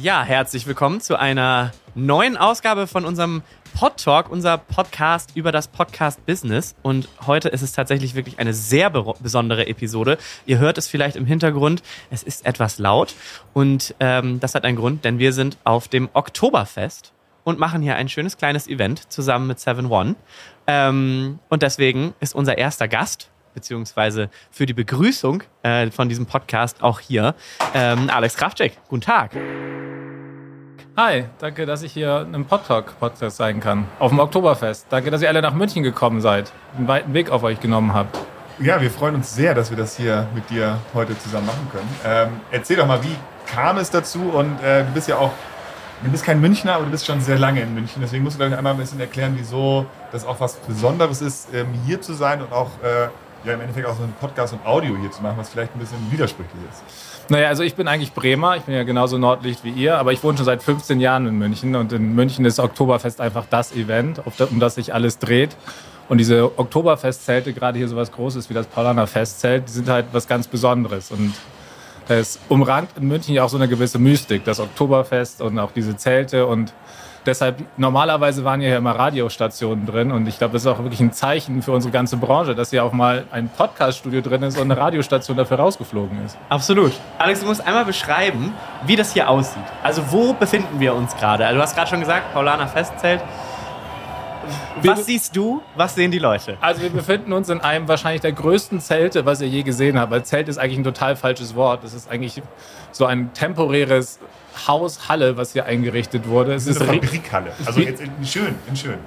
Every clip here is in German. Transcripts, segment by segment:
Ja, herzlich willkommen zu einer neuen Ausgabe von unserem Pod Talk, unser Podcast über das Podcast Business. Und heute ist es tatsächlich wirklich eine sehr besondere Episode. Ihr hört es vielleicht im Hintergrund, es ist etwas laut. Und ähm, das hat einen Grund, denn wir sind auf dem Oktoberfest und machen hier ein schönes kleines Event zusammen mit 7 One. Ähm, und deswegen ist unser erster Gast beziehungsweise für die Begrüßung äh, von diesem Podcast auch hier ähm, Alex Kraftcheck. Guten Tag. Hi, danke, dass ich hier im Podtalk-Podcast sein kann. Auf dem Oktoberfest. Danke, dass ihr alle nach München gekommen seid. Einen weiten Weg auf euch genommen habt. Ja, wir freuen uns sehr, dass wir das hier mit dir heute zusammen machen können. Ähm, erzähl doch mal, wie kam es dazu? Und äh, du bist ja auch, du bist kein Münchner, aber du bist schon sehr lange in München. Deswegen musst du gleich einmal ein bisschen erklären, wieso das auch was Besonderes ist, ähm, hier zu sein und auch äh, ja, im Endeffekt auch so einen Podcast und Audio hier zu machen, was vielleicht ein bisschen widersprüchlich ist. Naja, also ich bin eigentlich Bremer, ich bin ja genauso Nordlicht wie ihr, aber ich wohne schon seit 15 Jahren in München und in München ist Oktoberfest einfach das Event, um das sich alles dreht. Und diese Oktoberfestzelte, gerade hier so was Großes wie das Paulaner Festzelt, die sind halt was ganz Besonderes. Und es umrankt in München ja auch so eine gewisse Mystik, das Oktoberfest und auch diese Zelte und deshalb, normalerweise waren ja immer Radiostationen drin und ich glaube, das ist auch wirklich ein Zeichen für unsere ganze Branche, dass hier auch mal ein Podcaststudio drin ist und eine Radiostation dafür rausgeflogen ist. Absolut. Alex, du musst einmal beschreiben, wie das hier aussieht. Also wo befinden wir uns gerade? Also du hast gerade schon gesagt, Paulaner Festzelt. Was siehst du? Was sehen die Leute? Also wir befinden uns in einem wahrscheinlich der größten Zelte, was ihr je gesehen habt. Weil Zelt ist eigentlich ein total falsches Wort. Das ist eigentlich so ein temporäres Haus, Halle, was hier eingerichtet wurde. Es ist eine Fabrikhalle. Also jetzt in schön, in schön.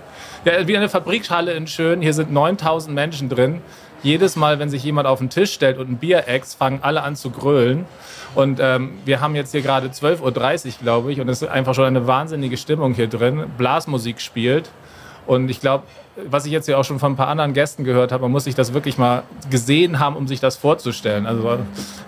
Ja, wie eine Fabrikhalle in schön. Hier sind 9000 Menschen drin. Jedes Mal, wenn sich jemand auf den Tisch stellt und ein Bier ex, fangen alle an zu grölen. Und ähm, wir haben jetzt hier gerade 12.30 Uhr, glaube ich, und es ist einfach schon eine wahnsinnige Stimmung hier drin. Blasmusik spielt. Und ich glaube, was ich jetzt ja auch schon von ein paar anderen Gästen gehört habe, man muss sich das wirklich mal gesehen haben, um sich das vorzustellen. Also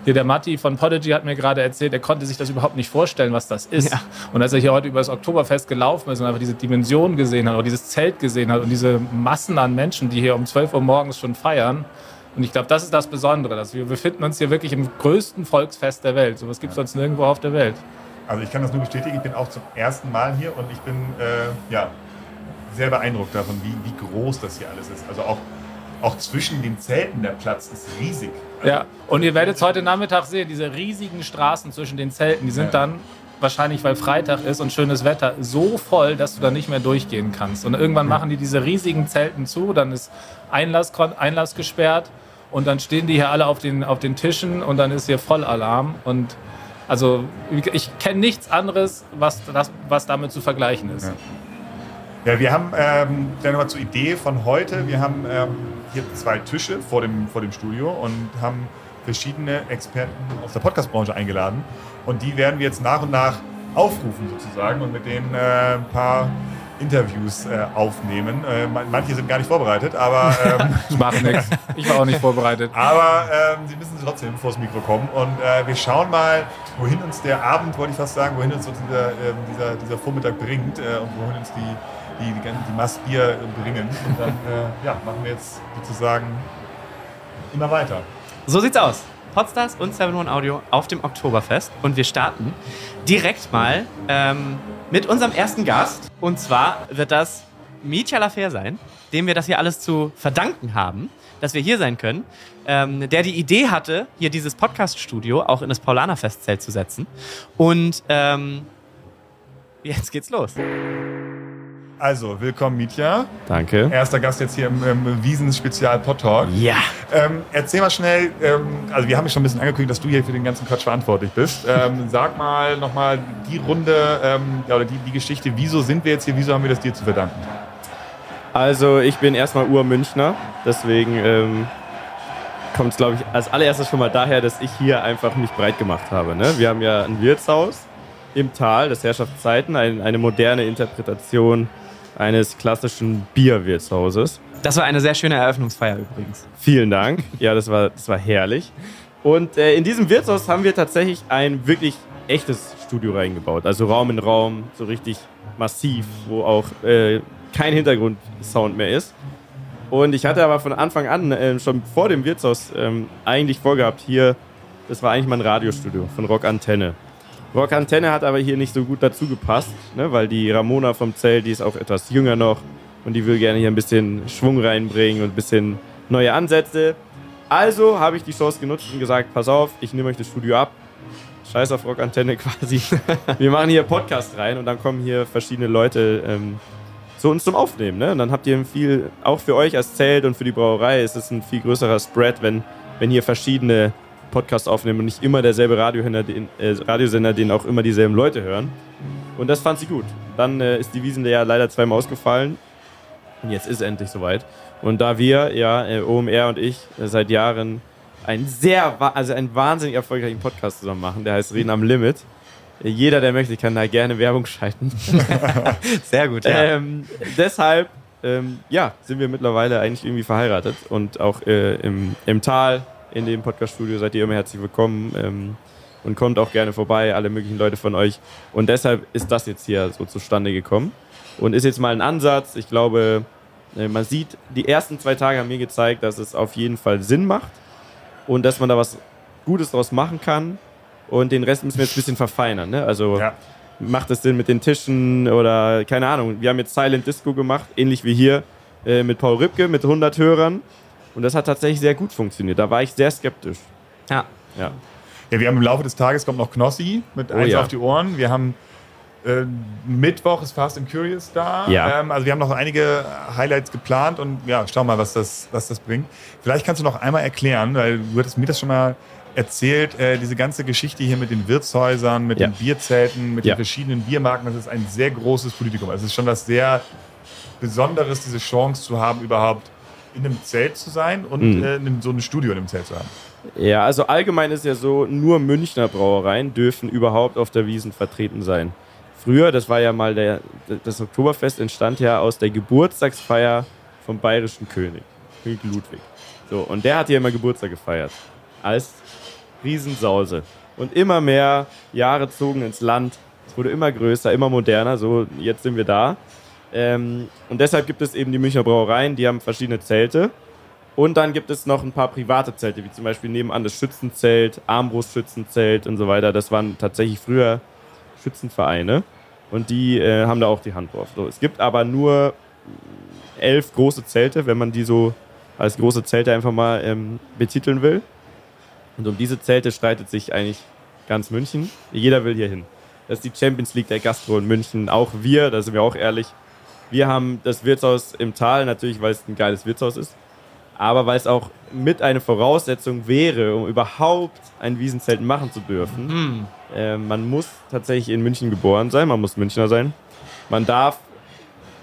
hier der Matti von Podigy hat mir gerade erzählt, er konnte sich das überhaupt nicht vorstellen, was das ist. Ja. Und als er hier heute über das Oktoberfest gelaufen ist und einfach diese Dimension gesehen hat, oder dieses Zelt gesehen hat und diese Massen an Menschen, die hier um 12 Uhr morgens schon feiern, und ich glaube, das ist das Besondere, dass wir befinden uns hier wirklich im größten Volksfest der Welt. So was gibt es sonst nirgendwo auf der Welt. Also ich kann das nur bestätigen, ich bin auch zum ersten Mal hier und ich bin äh, ja, sehr beeindruckt davon, wie, wie groß das hier alles ist. Also auch, auch zwischen den Zelten der Platz ist riesig. Also ja, und ihr werdet es heute Nachmittag sehen, diese riesigen Straßen zwischen den Zelten, die sind ja. dann wahrscheinlich, weil Freitag ist und schönes Wetter, so voll, dass du da nicht mehr durchgehen kannst. Und irgendwann machen die diese riesigen Zelten zu, dann ist Einlass, Einlass gesperrt und dann stehen die hier alle auf den, auf den Tischen und dann ist hier Vollalarm. Und also ich kenne nichts anderes, was, das, was damit zu vergleichen ist. Ja. Ja, wir haben ähm, dann nochmal zur Idee von heute. Wir haben ähm, hier zwei Tische vor dem, vor dem Studio und haben verschiedene Experten aus der Podcast-Branche eingeladen. Und die werden wir jetzt nach und nach aufrufen sozusagen und mit denen äh, ein paar Interviews äh, aufnehmen. Äh, manche sind gar nicht vorbereitet, aber. Ähm, ich mache nichts. Ich war auch nicht vorbereitet. Aber ähm, sie müssen trotzdem vors Mikro kommen. Und äh, wir schauen mal, wohin uns der Abend, wollte ich fast sagen, wohin uns dieser, ähm, dieser, dieser Vormittag bringt äh, und wohin uns die die, die, die Mastbier bringen. Und dann äh, ja, machen wir jetzt sozusagen immer weiter. So sieht's aus. Podstars und 7 One Audio auf dem Oktoberfest. Und wir starten direkt mal ähm, mit unserem ersten Gast. Und zwar wird das Mietja Lafer sein, dem wir das hier alles zu verdanken haben, dass wir hier sein können. Ähm, der die Idee hatte, hier dieses Podcast-Studio auch in das Paulaner Festzelt zu setzen. Und ähm, jetzt geht's los. Also, willkommen, Mietja. Danke. Erster Gast jetzt hier im, im Wiesen-Spezial Pod Talk. Ja. Ähm, erzähl mal schnell, ähm, also wir haben schon ein bisschen angekündigt, dass du hier für den ganzen Quatsch verantwortlich bist. Ähm, sag mal nochmal die Runde ähm, ja, oder die, die Geschichte, wieso sind wir jetzt hier, wieso haben wir das dir zu verdanken? Also, ich bin erstmal Urmünchner, deswegen ähm, kommt es, glaube ich, als allererstes schon mal daher, dass ich hier einfach mich breit gemacht habe. Ne? Wir haben ja ein Wirtshaus im Tal des Herrschaftszeiten, ein, eine moderne Interpretation eines klassischen Bierwirtshauses. Das war eine sehr schöne Eröffnungsfeier übrigens. Vielen Dank. Ja, das war, das war herrlich. Und äh, in diesem Wirtshaus haben wir tatsächlich ein wirklich echtes Studio reingebaut. Also Raum in Raum, so richtig massiv, wo auch äh, kein Hintergrundsound mehr ist. Und ich hatte aber von Anfang an, äh, schon vor dem Wirtshaus, ähm, eigentlich vorgehabt, hier, das war eigentlich mein Radiostudio von Rock Antenne. Rockantenne hat aber hier nicht so gut dazu gepasst, ne? weil die Ramona vom Zelt, die ist auch etwas jünger noch und die will gerne hier ein bisschen Schwung reinbringen und ein bisschen neue Ansätze. Also habe ich die Chance genutzt und gesagt, pass auf, ich nehme euch das Studio ab. Scheiß auf Rockantenne quasi. Wir machen hier Podcast rein und dann kommen hier verschiedene Leute ähm, zu uns zum Aufnehmen. Ne? Und dann habt ihr viel, auch für euch als Zelt und für die Brauerei ist es ein viel größerer Spread, wenn, wenn hier verschiedene Podcasts aufnehmen und nicht immer derselbe Radiosender, den, äh, Radiosender, den auch immer dieselben Leute hören. Und das fand sie gut. Dann äh, ist die Wiesen ja leider zweimal ausgefallen. Und jetzt ist es endlich soweit. Und da wir, ja, äh, OMR und ich, äh, seit Jahren einen sehr, also einen wahnsinnig erfolgreichen Podcast zusammen machen, der heißt Reden am Limit. Äh, jeder, der möchte, kann da gerne Werbung schalten. Sehr gut, ja. Ähm, deshalb, ähm, ja, sind wir mittlerweile eigentlich irgendwie verheiratet und auch äh, im, im Tal in dem Podcaststudio seid ihr immer herzlich willkommen ähm, und kommt auch gerne vorbei, alle möglichen Leute von euch. Und deshalb ist das jetzt hier so zustande gekommen und ist jetzt mal ein Ansatz. Ich glaube, äh, man sieht, die ersten zwei Tage haben mir gezeigt, dass es auf jeden Fall Sinn macht und dass man da was Gutes draus machen kann. Und den Rest müssen wir jetzt ein bisschen verfeinern. Ne? Also Ja. macht es Sinn mit den Tischen oder keine Ahnung. Wir haben jetzt Silent Disco gemacht, ähnlich wie hier äh, mit Paul Ripke mit 100 Hörern. Und das hat tatsächlich sehr gut funktioniert. Da war ich sehr skeptisch. ja. Ja. Ja, wir haben im Laufe des Tages kommt noch Knossi mit eins ja. auf die Ohren. Wir haben äh, Mittwoch ist Fast and Curious da. Ja. Ähm, also wir haben noch einige Highlights geplant und ja, schau mal, was das, was das bringt. Vielleicht kannst du noch einmal erklären, weil du hattest mir das schon mal erzählt, äh, diese ganze Geschichte hier mit den Wirtshäusern, mit Ja. den Bierzelten, mit Ja. den verschiedenen Biermarken, das ist ein sehr großes Politikum. Also Es ist schon was sehr Besonderes, diese Chance zu haben, überhaupt in einem Zelt zu sein und Mhm. äh, in so ein Studio in einem Zelt zu haben. Ja, also allgemein ist ja so, nur Münchner Brauereien dürfen überhaupt auf der Wiesen vertreten sein. Früher, das war ja mal der, das Oktoberfest entstand ja aus der Geburtstagsfeier vom bayerischen König, König Ludwig. So, und der hat hier immer Geburtstag gefeiert. Als Riesensause. Und immer mehr Jahre zogen ins Land. Es wurde immer größer, immer moderner. So, jetzt sind wir da. Ähm, und deshalb gibt es eben die Münchner Brauereien, die haben verschiedene Zelte. Und dann gibt es noch ein paar private Zelte, wie zum Beispiel nebenan das Schützenzelt, Armbrustschützenzelt und so weiter. Das waren tatsächlich früher Schützenvereine. Und die äh, haben da auch die Hand drauf. So, es gibt aber nur elf große Zelte, wenn man die so als große Zelte einfach mal ähm, betiteln will. Und um diese Zelte streitet sich eigentlich ganz München. Jeder will hier hin. Das ist die Champions League der Gastro in München. Auch wir, da sind wir auch ehrlich. Wir haben das Wirtshaus im Tal, natürlich, weil es ein geiles Wirtshaus ist. Aber weil es auch mit eine Voraussetzung wäre, um überhaupt ein Wiesenzelt machen zu dürfen. Hm. Äh, man muss tatsächlich in München geboren sein, man muss Münchner sein. Man darf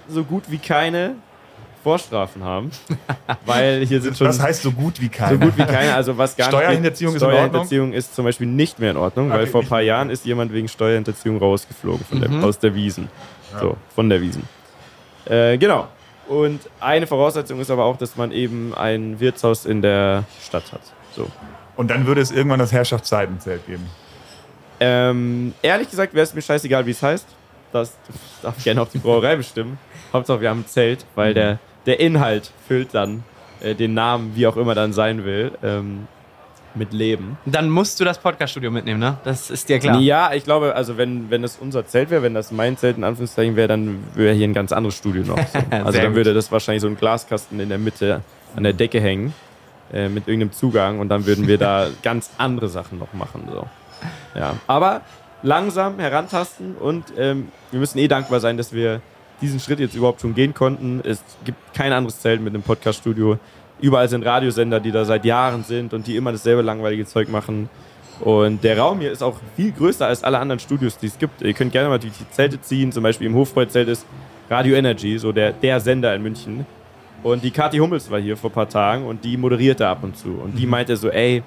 so gut wie keine Vorstrafen haben, weil hier sind schon Das heißt so gut wie so keiner. gut wie keine. Also was gar Steuerhinterziehung nicht ist in geht. Ordnung? Steuerhinterziehung ist zum Beispiel nicht mehr in Ordnung, weil Okay, vor ein paar. Jahren ist jemand wegen Steuerhinterziehung rausgeflogen von der, Mhm. aus der Wiesen. So, von der Wiesen. Äh, genau. Und eine Voraussetzung ist aber auch, dass man eben ein Wirtshaus in der Stadt hat. So. Und dann würde es irgendwann das Herrschaftszeitenzelt geben. Ähm, ehrlich gesagt wäre es mir scheißegal, wie es heißt. Das darf gerne auch die Brauerei bestimmen. Hauptsache, wir haben ein Zelt, weil der, der Inhalt füllt dann äh, den Namen, wie auch immer dann sein will, ähm, mit Leben. Dann musst du das Podcaststudio mitnehmen, ne? Das ist dir klar. Ja, ich glaube, also wenn, wenn das unser Zelt wäre, wenn das mein Zelt in Anführungszeichen wäre, dann wäre hier ein ganz anderes Studio noch. So. Also dann würde das wahrscheinlich so ein Glaskasten in der Mitte an der Decke hängen äh, mit irgendeinem Zugang und dann würden wir da ganz andere Sachen noch machen. So. Ja, aber langsam herantasten und ähm, wir müssen eh dankbar sein, dass wir diesen Schritt jetzt überhaupt schon gehen konnten. Es gibt kein anderes Zelt mit einem Podcaststudio. Überall sind Radiosender, die da seit Jahren sind und die immer dasselbe langweilige Zeug machen. Und der Raum hier ist auch viel größer als alle anderen Studios, die es gibt. Ihr könnt gerne mal die Zelte ziehen. Zum Beispiel im Hofbräu-Zelt ist Radio Energy, so der, der Sender in München. Und die Kathi Hummels war hier vor ein paar Tagen und die moderierte ab und zu. Und die meinte so, ey,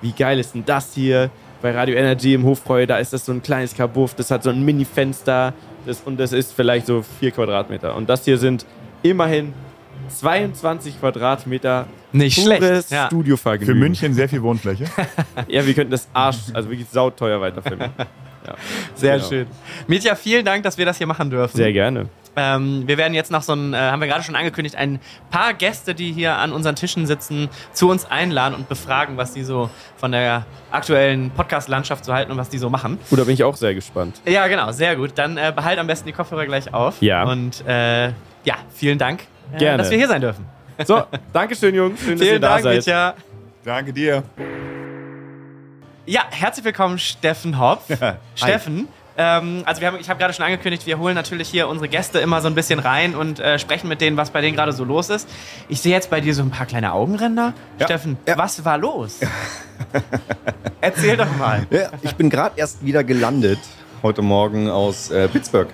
wie geil ist denn das hier bei Radio Energy im Hofbräu? Da ist das so ein kleines Kabuff, das hat so ein Mini-Fenster das, und das ist vielleicht so vier Quadratmeter. Und das hier sind immerhin 22 Quadratmeter Nicht schlecht. Ja. Für Studiovergnügen. München sehr viel Wohnfläche. Ja, wir könnten das Arsch, also wirklich sauteuer weiterfilmen. Ja. Sehr Genau. schön. Mitja, vielen Dank, dass wir das hier machen dürfen. Sehr gerne. Ähm, wir werden jetzt noch so ein, äh, haben wir gerade schon angekündigt, ein paar Gäste, die hier an unseren Tischen sitzen, zu uns einladen und befragen, was die so von der aktuellen Podcast-Landschaft so halten und was die so machen. Gut, da bin ich auch sehr gespannt. Ja, genau, sehr gut. Dann äh, behalt am besten die Kopfhörer gleich auf. Ja. Und äh, ja, vielen Dank, Gerne. dass wir hier sein dürfen. So, Dankeschön, Jungs. Schön, dass ihr Vielen da Dank, seid. Mitya. Danke dir. Ja, herzlich willkommen, Steffen Hopf. Steffen, ähm, also wir haben, ich habe gerade schon angekündigt, wir holen natürlich hier unsere Gäste immer so ein bisschen rein und äh, sprechen mit denen, was bei denen gerade so los ist. Ich sehe jetzt bei dir so ein paar kleine Augenränder. Ja. Steffen, Ja. was war los? Erzähl doch mal. Ja, ich bin gerade erst wieder gelandet heute Morgen aus äh, Pittsburgh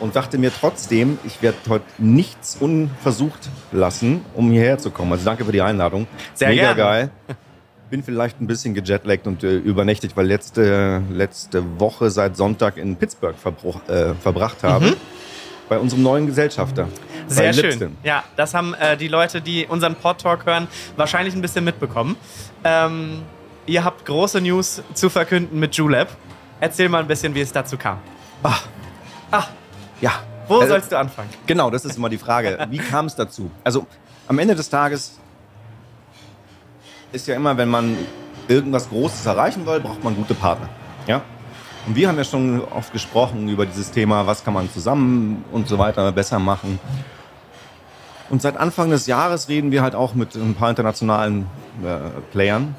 und dachte mir trotzdem, ich werde heute nichts unversucht lassen, um hierher zu kommen. Also danke für die Einladung. Sehr Mega gerne. geil. Bin vielleicht ein bisschen gejetlaggt und äh, übernächtigt, weil letzte, letzte Woche seit Sonntag in Pittsburgh verbruch, äh, verbracht habe. Bei unserem neuen Gesellschafter. Mhm. Sehr schön. Ja, das haben äh, die Leute, die unseren Pod-Talk hören, wahrscheinlich ein bisschen mitbekommen. Ähm, ihr habt große News zu verkünden mit Julep. Erzähl mal ein bisschen, wie es dazu kam. Ja. Wo Äh, sollst du anfangen? Genau, das ist immer die Frage. Wie kam es dazu? Also am Ende des Tages ist ja immer, wenn man irgendwas Großes erreichen will, braucht man gute Partner. Ja? Und wir haben ja schon oft gesprochen über dieses Thema, was kann man zusammen und so weiter besser machen. Und seit Anfang des Jahres reden wir halt auch mit ein paar internationalen äh, Playern,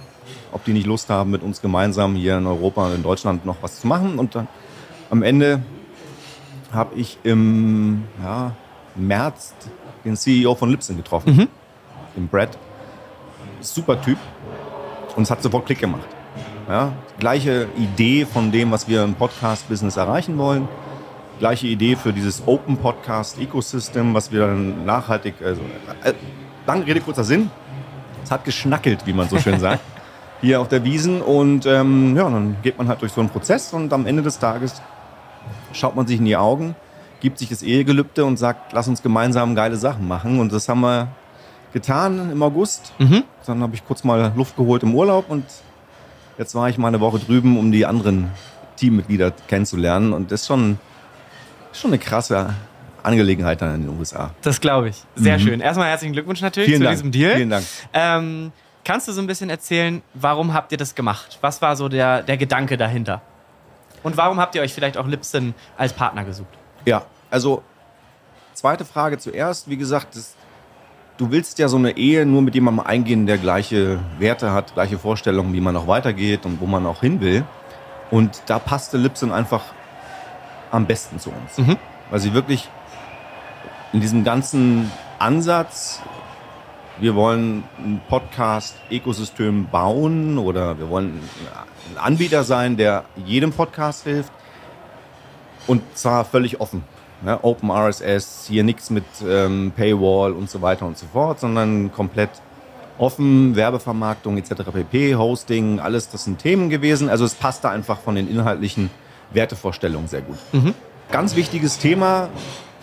ob die nicht Lust haben, mit uns gemeinsam hier in Europa und in Deutschland noch was zu machen. Und dann am Ende habe ich im ja, März den CEO von Lipson getroffen, den Brad. Super Typ. Und es hat sofort Klick gemacht. Ja, gleiche Idee von dem, was wir im Podcast-Business erreichen wollen. Gleiche Idee für dieses Open Podcast Ecosystem, was wir dann nachhaltig, also, äh, lange Rede, kurzer Sinn. Es hat geschnackelt, wie man so schön sagt, hier auf der Wiesen. Und ähm, ja, dann geht man halt durch so einen Prozess und am Ende des Tages schaut man sich in die Augen, gibt sich das Ehegelübde und sagt, lass uns gemeinsam geile Sachen machen. Und das haben wir getan im August. Dann habe ich kurz mal Luft geholt im Urlaub und jetzt war ich mal eine Woche drüben, um die anderen Teammitglieder kennenzulernen. Und das ist schon, schon eine krasse Angelegenheit dann in den USA. Das glaube ich. Sehr schön. Erstmal herzlichen Glückwunsch natürlich Mhm. Vielen zu Dank. diesem Deal. Vielen Dank. Ähm, kannst du so ein bisschen erzählen, warum habt ihr das gemacht? Was war so der, der Gedanke dahinter? Und warum habt ihr euch vielleicht auch Lipson als Partner gesucht? Ja, also zweite Frage zuerst. Wie gesagt, das, du willst ja so eine Ehe nur mit jemandem eingehen, der gleiche Werte hat, gleiche Vorstellungen, wie man auch weitergeht und wo man auch hin will. Und da passte Lipson einfach am besten zu uns. Mhm. Weil sie wirklich in diesem ganzen Ansatz, wir wollen ein Podcast-Ökosystem bauen oder wir wollen ein Anbieter sein, der jedem Podcast hilft und zwar völlig offen. Ne? Open RSS, hier nichts mit ähm, Paywall und so weiter und so fort, sondern komplett offen, Werbevermarktung etc. pp, Hosting, alles das sind Themen gewesen. Also es passte einfach von den inhaltlichen Wertevorstellungen sehr gut. Ganz wichtiges Thema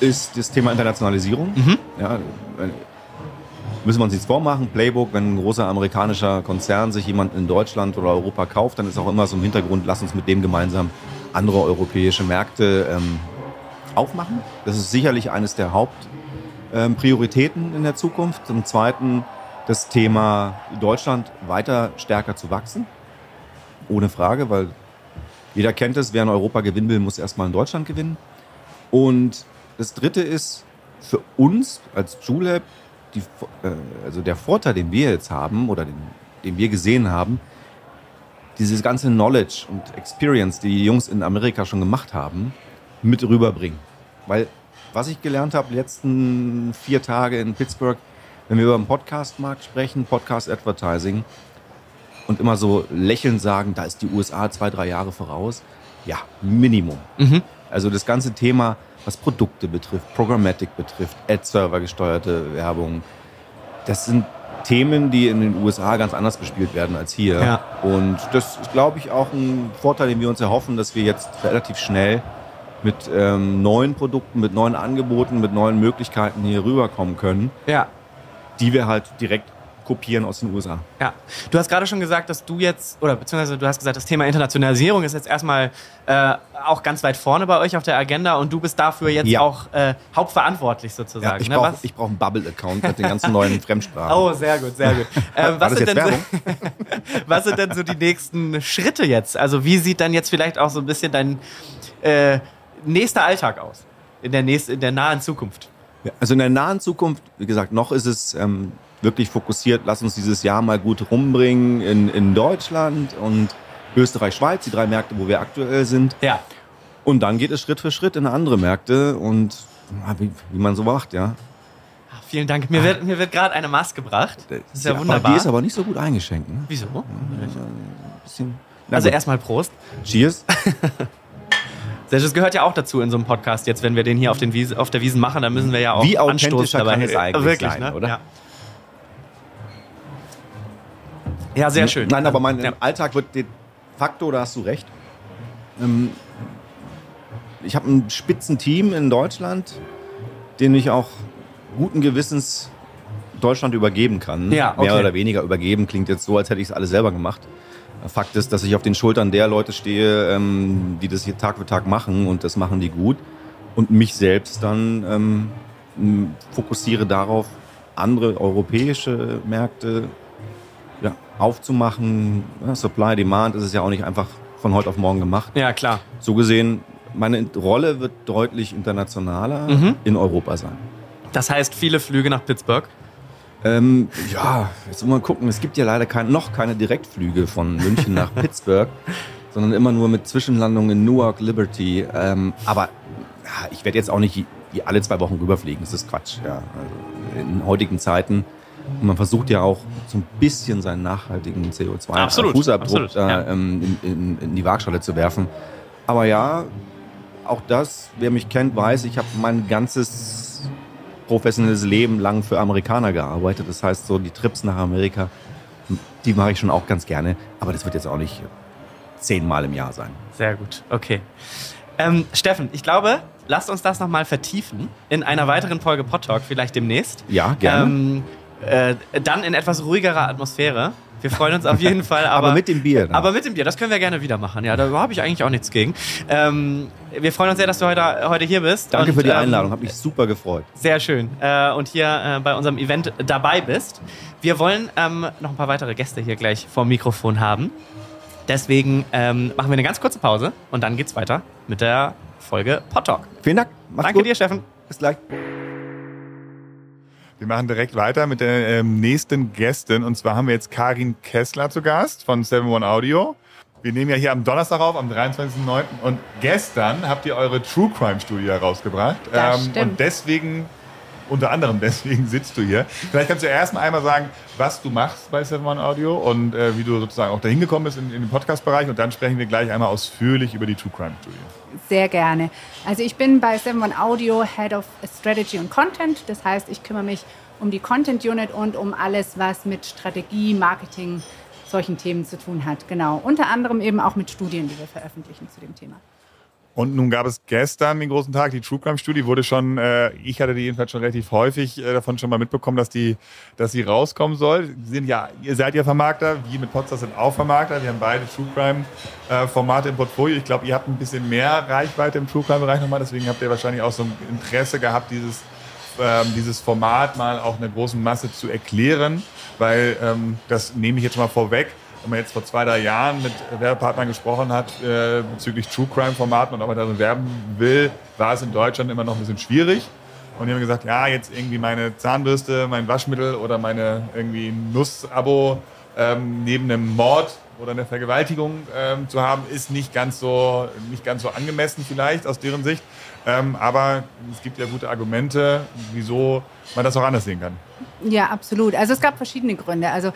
ist das Thema Internationalisierung. Ja, wenn- müssen wir uns nichts vormachen. Playbook, wenn ein großer amerikanischer Konzern sich jemanden in Deutschland oder Europa kauft, dann ist auch immer so im Hintergrund, lass uns mit dem gemeinsam andere europäische Märkte ähm, aufmachen. Das ist sicherlich eines der Hauptprioritäten in der Zukunft. Zum Zweiten das Thema Deutschland weiter stärker zu wachsen. Ohne Frage, weil jeder kennt es, wer in Europa gewinnen will, muss erstmal in Deutschland gewinnen. Und das Dritte ist für uns als Julep, die, äh, also der Vorteil, den wir jetzt haben oder den, den wir gesehen haben, dieses ganze Knowledge und Experience, die die Jungs in Amerika schon gemacht haben, mit rüberbringen. Weil was ich gelernt habe, die letzten vier Tage in Pittsburgh, wenn wir über den Podcast-Markt sprechen, Podcast-Advertising, und immer so lächelnd sagen, da ist die USA zwei, drei Jahre voraus. Ja, Minimum. Also das ganze Thema, was Produkte betrifft, Programmatic betrifft, Ad-Server gesteuerte Werbung, das sind Themen, die in den USA ganz anders bespielt werden als hier. Ja. Und das ist, glaube ich, auch ein Vorteil, den wir uns erhoffen, dass wir jetzt relativ schnell mit ähm, neuen Produkten, mit neuen Angeboten, mit neuen Möglichkeiten hier rüberkommen können, Ja. die wir halt direkt kopieren aus den USA. Ja, du hast gerade schon gesagt, dass du jetzt, oder beziehungsweise du hast gesagt, das Thema Internationalisierung ist jetzt erstmal äh, auch ganz weit vorne bei euch auf der Agenda und du bist dafür jetzt Ja. auch äh, hauptverantwortlich Ja, sozusagen. ich ne? brauche brauch einen Bubble-Account mit den ganzen neuen Fremdsprachen. Oh, sehr gut, sehr gut. War was, sind denn so, was sind denn so die nächsten Schritte jetzt? Also wie sieht dann jetzt vielleicht auch so ein bisschen dein äh, nächster Alltag aus? In der, nächsten, in der nahen Zukunft. Ja, Also in der nahen Zukunft, wie gesagt, noch ist es ähm, wirklich fokussiert, lass uns dieses Jahr mal gut rumbringen in, in Deutschland und Österreich, Schweiz, die drei Märkte, wo wir aktuell sind. Ja. Und dann geht es Schritt für Schritt in andere Märkte und ja, wie, wie man so macht, ja. Ah, Vielen Dank. Mir wird, mir wird gerade eine Maske gebracht. Das ist ja, aber wunderbar. Die ist aber nicht so gut eingeschenkt. Ne? Wieso? Na Also erstmal Prost. Cheers. Das gehört ja auch dazu in so einem Podcast. Jetzt, wenn wir den hier auf, den Wies, auf der Wiesen machen, dann müssen wir ja auch Wie Anstoß dabei kann es eigentlich Wirklich, sein, ne? oder? Ja. ja, sehr schön. Nein, aber mein Ja. Alltag wird de facto, da hast du recht. Ähm, ich habe ein Spitzenteam in Deutschland, den ich auch guten Gewissens Deutschland übergeben kann. Ja, okay. Mehr oder weniger übergeben klingt jetzt so, als hätte ich es alles selber gemacht. Fakt ist, dass ich auf den Schultern der Leute stehe, ähm, die das hier Tag für Tag machen und das machen die gut. Und mich selbst dann ähm, fokussiere darauf, andere europäische Märkte ja, aufzumachen. Ja, Supply, Demand, das ist ja auch nicht einfach von heute auf morgen gemacht. ja, klar. So gesehen, meine Rolle wird deutlich internationaler Mhm. in Europa sein. Das heißt, viele Flüge nach Pittsburgh. Ähm, ja, jetzt muss man gucken. Es gibt ja leider kein, noch keine Direktflüge von München nach Pittsburgh, sondern immer nur mit Zwischenlandungen in Newark, Liberty. Ähm, aber ja, ich werde jetzt auch nicht alle zwei Wochen rüberfliegen. Das ist Quatsch. Ja. Also in heutigen Zeiten. Und man versucht ja auch so ein bisschen seinen nachhaltigen Absolut, CO2-Fußabdruck absolut, ja. ähm, in, in, in die Waagschale zu werfen. Aber ja, auch das, wer mich kennt, weiß, ich habe mein ganzes professionelles Leben lang für Amerikaner gearbeitet. Das heißt, so die Trips nach Amerika, die mache ich schon auch ganz gerne. Aber das wird jetzt auch nicht zehnmal im Jahr sein. Sehr gut, okay. Ähm, Steffen, ich glaube, lasst uns das nochmal vertiefen in einer weiteren Folge Pod Talk, vielleicht demnächst. Ja, gerne. Ähm, äh, dann in etwas ruhigerer Atmosphäre. Wir freuen uns auf jeden Fall. Aber, aber mit dem Bier. dann. Aber mit dem Bier, das können wir gerne wieder machen. Ja, da habe ich eigentlich auch nichts gegen. Ähm, wir freuen uns sehr, dass du heute, heute hier bist. Danke Und, für die ähm, Einladung, habe mich super gefreut. Sehr schön. Äh, und hier äh, bei unserem Event dabei bist. Wir wollen ähm, noch ein paar weitere Gäste hier gleich vor dem Mikrofon haben. Deswegen ähm, machen wir eine ganz kurze Pause und dann geht's weiter mit der Folge Pod Talk. Vielen Dank. Mach's Danke gut. dir, Steffen. Bis gleich. Wir machen direkt weiter mit der ähm, nächsten Gästin. Und zwar haben wir jetzt Karin Kessler zu Gast von 71 Audio. Wir nehmen ja hier am Donnerstag auf, am 23.09. Und gestern habt ihr eure True Crime Studie herausgebracht. Das stimmt. und deswegen, unter anderem deswegen sitzt du hier. Vielleicht kannst du erst mal einmal sagen, was du machst bei 71 Audio und äh, wie du sozusagen auch dahin gekommen bist in, in den Podcast-Bereich. Und dann sprechen wir gleich einmal ausführlich über die True Crime Studie. Sehr gerne. Also ich bin bei 71 Audio Head of Strategy und Content. Das heißt, ich kümmere mich um die Content Unit und um alles, was mit Strategie, Marketing, solchen Themen zu tun hat. Genau. Unter anderem eben auch mit Studien, die wir veröffentlichen zu dem Thema. Und nun gab es gestern den großen Tag, die True Crime Studie wurde schon, äh, ich hatte die jedenfalls schon relativ häufig äh, davon schon mal mitbekommen, dass die, dass sie rauskommen soll. Sie sind ja, ihr seid ja Vermarkter, wir mit Potsdam sind auch Vermarkter. Wir haben beide True Crime äh, Formate im Portfolio. Ich glaube, ihr habt ein bisschen mehr Reichweite im True Crime Bereich nochmal, deswegen habt ihr wahrscheinlich auch so ein Interesse gehabt, dieses ähm, dieses Format mal auch einer großen Masse zu erklären, weil ähm, das nehme ich jetzt mal vorweg. Wenn man jetzt vor zwei, drei Jahren mit Werbepartnern gesprochen hat äh, bezüglich True Crime Formaten und ob man darin werben will, war es in Deutschland immer noch ein bisschen schwierig. Und die haben gesagt, ja, jetzt irgendwie meine Zahnbürste, mein Waschmittel oder meine irgendwie Nuss-Abo ähm, neben einem Mord oder einer Vergewaltigung ähm, zu haben, ist nicht ganz so nicht ganz so angemessen vielleicht aus deren Sicht. Ähm, aber es gibt ja gute Argumente, wieso man das auch anders sehen kann. Ja, absolut. Also es gab verschiedene Gründe. Also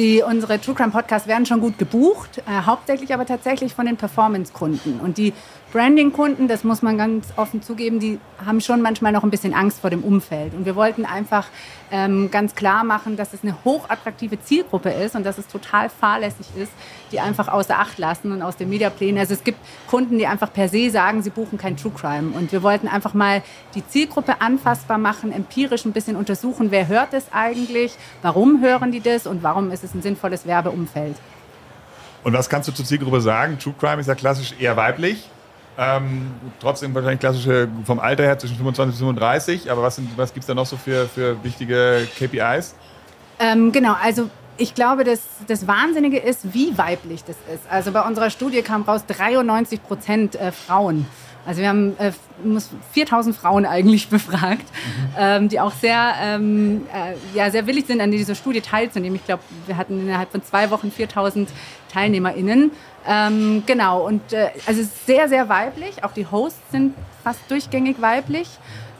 die, unsere True Crime Podcasts werden schon gut gebucht, äh, hauptsächlich aber tatsächlich von den Performance-Kunden. Und die Branding-Kunden, das muss man ganz offen zugeben, die haben schon manchmal noch ein bisschen Angst vor dem Umfeld. Und wir wollten einfach ähm, ganz klar machen, dass es eine hochattraktive Zielgruppe ist und dass es total fahrlässig ist, die einfach außer Acht lassen und aus den Mediaplänen. Also es gibt Kunden, die einfach per se sagen, sie buchen kein True Crime. Und wir wollten einfach mal die Zielgruppe anfassbar machen, empirisch ein bisschen untersuchen, wer hört es eigentlich, warum hören die das und warum ist es ein sinnvolles Werbeumfeld. Und was kannst du zur Zielgruppe sagen? True Crime ist ja klassisch eher weiblich. Ähm, trotzdem wahrscheinlich klassische vom Alter her zwischen 25 und 35. Aber was, was gibt es da noch so für, für wichtige KPIs? Ähm, genau, also ich glaube, dass das Wahnsinnige ist, wie weiblich das ist. Also bei unserer Studie kam raus 93 Prozent äh, Frauen. Also wir haben äh, 4000 Frauen eigentlich befragt, mhm. ähm, die auch sehr, ähm, äh, ja, sehr willig sind, an dieser Studie teilzunehmen. Ich glaube, wir hatten innerhalb von zwei Wochen 4000 TeilnehmerInnen. Ähm, genau, und äh, also sehr, sehr weiblich. Auch die Hosts sind fast durchgängig weiblich.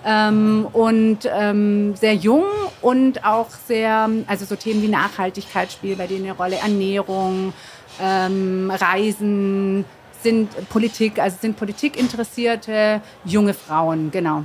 Ähm, und ähm, sehr jung und auch sehr, also so Themen wie Nachhaltigkeit spielen bei denen eine Rolle, Ernährung, ähm, Reisen, sind Politik, also sind politikinteressierte junge Frauen, genau.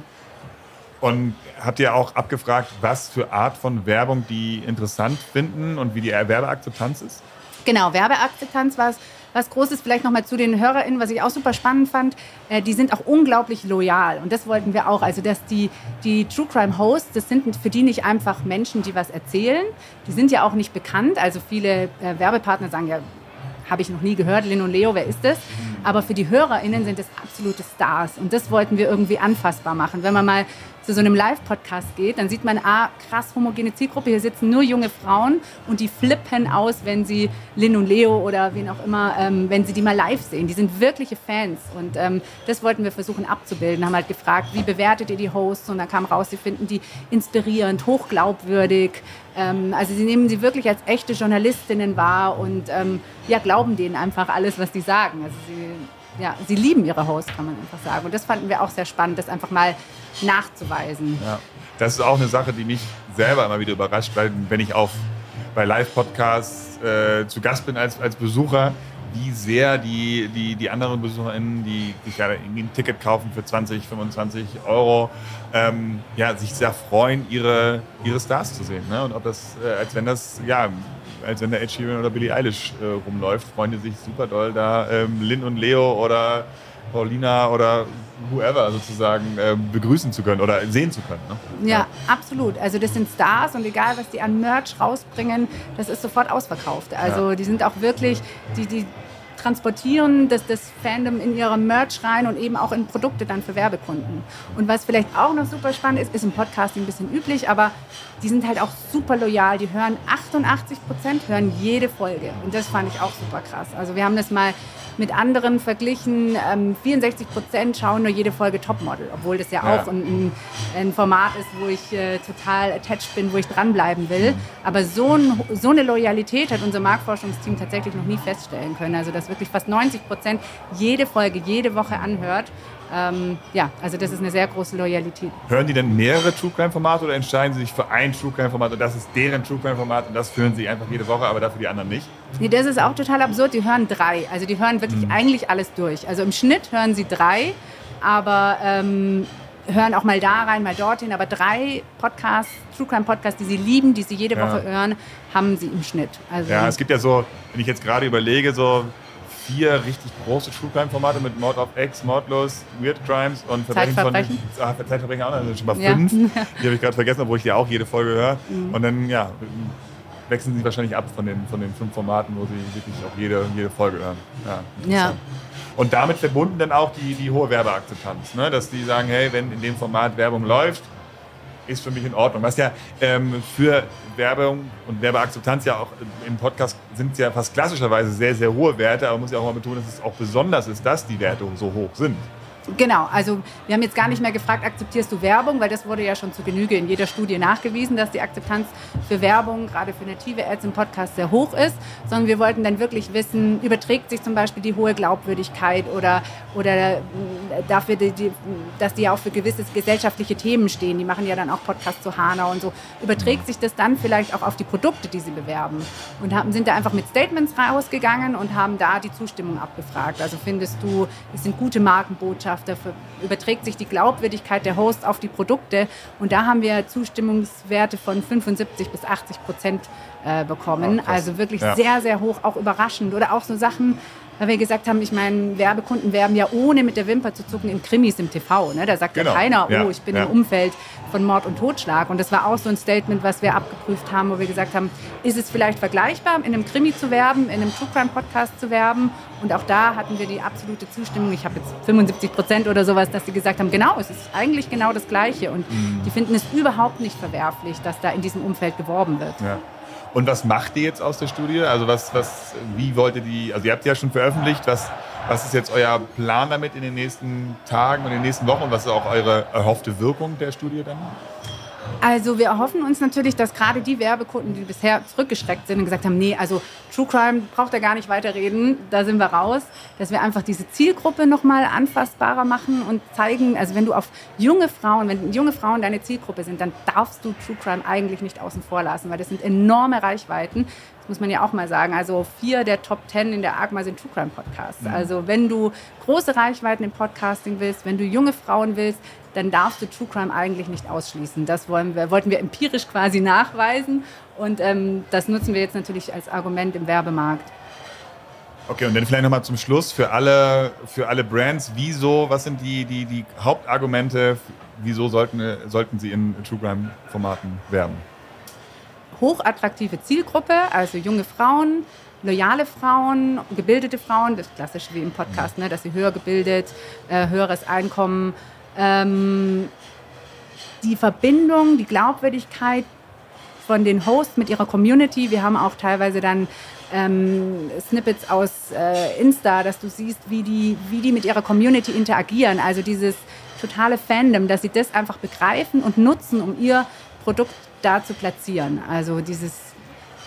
Und habt ihr auch abgefragt, was für Art von Werbung die interessant finden und wie die Werbeakzeptanz ist? Genau, Werbeakzeptanz war es was Großes vielleicht nochmal zu den HörerInnen, was ich auch super spannend fand. Äh, die sind auch unglaublich loyal und das wollten wir auch. Also, dass die, die True Crime Hosts, das sind für die nicht einfach Menschen, die was erzählen. Die sind ja auch nicht bekannt. Also, viele äh, Werbepartner sagen ja, habe ich noch nie gehört, Lin und Leo, wer ist das? Aber für die HörerInnen sind es absolute Stars und das wollten wir irgendwie anfassbar machen. Wenn man mal zu so einem Live-Podcast geht, dann sieht man, ah, krass homogene Zielgruppe, hier sitzen nur junge Frauen und die flippen aus, wenn sie Lin und Leo oder wen auch immer, ähm, wenn sie die mal live sehen. Die sind wirkliche Fans und ähm, das wollten wir versuchen abzubilden. Haben halt gefragt, wie bewertet ihr die Hosts? Und dann kam raus, sie finden die inspirierend, hochglaubwürdig. Ähm, also sie nehmen sie wirklich als echte Journalistinnen wahr und ähm, ja, glauben denen einfach alles, was die sagen. Also sie, ja, sie lieben ihre Hosts, kann man einfach sagen. Und das fanden wir auch sehr spannend, das einfach mal nachzuweisen. Ja. Das ist auch eine Sache, die mich selber immer wieder überrascht, weil wenn ich auf, bei Live-Podcasts äh, zu Gast bin als, als Besucher, wie sehr die, die, die anderen BesucherInnen, die sich ja irgendwie ein Ticket kaufen für 20, 25 Euro, ähm, ja, sich sehr freuen, ihre, ihre Stars zu sehen. Ne? Und ob das, äh, als wenn das, ja, als wenn der Ed Sheeran oder Billie Eilish äh, rumläuft, freuen die sich super doll da ähm, Lin und Leo oder Paulina oder whoever sozusagen äh, begrüßen zu können oder sehen zu können. Ne? Ja, ja, absolut. Also das sind Stars und egal, was die an Merch rausbringen, das ist sofort ausverkauft. Also ja. die sind auch wirklich, die, die transportieren das, das Fandom in ihre Merch rein und eben auch in Produkte dann für Werbekunden. Und was vielleicht auch noch super spannend ist, ist im Podcasting ein bisschen üblich, aber die sind halt auch super loyal. Die hören 88 Prozent, hören jede Folge. Und das fand ich auch super krass. Also wir haben das mal mit anderen verglichen. Ähm, 64 Prozent schauen nur jede Folge Topmodel, obwohl das ja, ja. auch ein, ein, Format ist, wo ich äh, total attached bin, wo ich dranbleiben will. Aber so, ein, so eine Loyalität hat unser Marktforschungsteam tatsächlich noch nie feststellen können. Also dass wirklich fast 90 Prozent jede Folge, jede Woche anhört. Ähm, ja, also das ist eine sehr große Loyalität. Hören die denn mehrere True Crime Formate oder entscheiden sie sich für ein True Crime Format und das ist deren True Crime Format und das führen sie einfach jede Woche, aber dafür die anderen nicht? Nee, das ist auch total absurd. Die hören drei. Also die hören wirklich mhm. eigentlich alles durch. Also im Schnitt hören sie drei, aber ähm, hören auch mal da rein, mal dorthin. Aber drei Podcasts, True Crime Podcasts, die sie lieben, die sie jede ja. Woche hören, haben sie im Schnitt. Also ja, es gibt ja so, wenn ich jetzt gerade überlege, so vier richtig große True Crime Formate mit Mord of X, Mordlos, Weird Crimes und Verbrechen, von ah, Zeitverbrechen auch noch, also schon mal fünf. Ja. Die habe ich gerade vergessen, obwohl ich die auch jede Folge höre. Mhm. Und dann ja, wechseln sie wahrscheinlich ab von den, von den fünf Formaten, wo sie wirklich auch jede, jede Folge hören. Ja, ja. Und damit verbunden dann auch die, die hohe Werbeakzeptanz, ne? dass die sagen, hey, wenn in dem Format Werbung läuft, ist für mich in Ordnung. Was ja ähm, für Werbung und Werbeakzeptanz ja auch im Podcast sind ja fast klassischerweise sehr, sehr hohe Werte, aber man muss ja auch mal betonen, dass es auch besonders ist, dass die Werte so hoch sind. Genau, also wir haben jetzt gar nicht mehr gefragt, akzeptierst du Werbung, weil das wurde ja schon zu Genüge in jeder Studie nachgewiesen, dass die Akzeptanz für Werbung, gerade für native Ads im Podcast, sehr hoch ist, sondern wir wollten dann wirklich wissen, überträgt sich zum Beispiel die hohe Glaubwürdigkeit oder, oder dafür, die, die, dass die ja auch für gewisse gesellschaftliche Themen stehen, die machen ja dann auch Podcasts zu Hanau und so, überträgt sich das dann vielleicht auch auf die Produkte, die sie bewerben? Und haben, sind da einfach mit Statements rausgegangen und haben da die Zustimmung abgefragt. Also findest du, es sind gute Markenbotschaften, dafür überträgt sich die Glaubwürdigkeit der Hosts auf die Produkte. Und da haben wir Zustimmungswerte von 75 bis 80 Prozent äh, bekommen. Oh, also wirklich Ja. sehr, sehr hoch, auch überraschend. Oder auch so Sachen, weil wir gesagt haben, ich meine, Werbekunden werben ja ohne mit der Wimper zu zucken in Krimis im TV. Ne? Da sagt Genau. ja keiner, oh, Ja, ich bin ja. im Umfeld von Mord und Totschlag. Und das war auch so ein Statement, was wir abgeprüft haben, wo wir gesagt haben, ist es vielleicht vergleichbar, in einem Krimi zu werben, in einem True Crime Podcast zu werben? Und auch da hatten wir die absolute Zustimmung. Ich habe jetzt 75 Prozent oder sowas, dass sie gesagt haben, genau, es ist eigentlich genau das Gleiche. Und Mhm. die finden es überhaupt nicht verwerflich, dass da in diesem Umfeld geworben wird. Ja. Und was macht ihr jetzt aus der Studie? Also was, was, wie wollt ihr die, also ihr habt die ja schon veröffentlicht, was, was ist jetzt euer Plan damit in den nächsten Tagen und in den nächsten Wochen und was ist auch eure erhoffte Wirkung der Studie dann? Also wir erhoffen uns natürlich, dass gerade die Werbekunden, die bisher zurückgeschreckt sind und gesagt haben, nee, also True Crime braucht er gar nicht weiterreden, da sind wir raus, dass wir einfach diese Zielgruppe nochmal anfassbarer machen und zeigen, also wenn du auf junge Frauen, wenn junge Frauen deine Zielgruppe sind, dann darfst du True Crime eigentlich nicht außen vor lassen, weil das sind enorme Reichweiten. Das muss man ja auch mal sagen. Also vier der Top Ten in der AGMA sind True Crime Podcasts. Also wenn du große Reichweiten im Podcasting willst, wenn du junge Frauen willst, dann darfst du True Crime eigentlich nicht ausschließen. Das wollen wir, wollten wir empirisch quasi nachweisen und ähm, das nutzen wir jetzt natürlich als Argument im Werbemarkt. Okay, und dann vielleicht nochmal zum Schluss für alle, für alle Brands, wieso, was sind die, die, die Hauptargumente, wieso sollten, sollten sie in True Crime Formaten werben? Hochattraktive Zielgruppe, also junge Frauen, loyale Frauen, gebildete Frauen, das ist klassisch wie im Podcast, ne, dass sie höher gebildet, äh, höheres Einkommen, ähm, die Verbindung, die Glaubwürdigkeit von den Hosts mit ihrer Community. Wir haben auch teilweise dann ähm, Snippets aus äh, Insta, dass du siehst, wie die, wie die mit ihrer Community interagieren. Also dieses totale Fandom, dass sie das einfach begreifen und nutzen, um ihr Produkt da zu platzieren. Also dieses,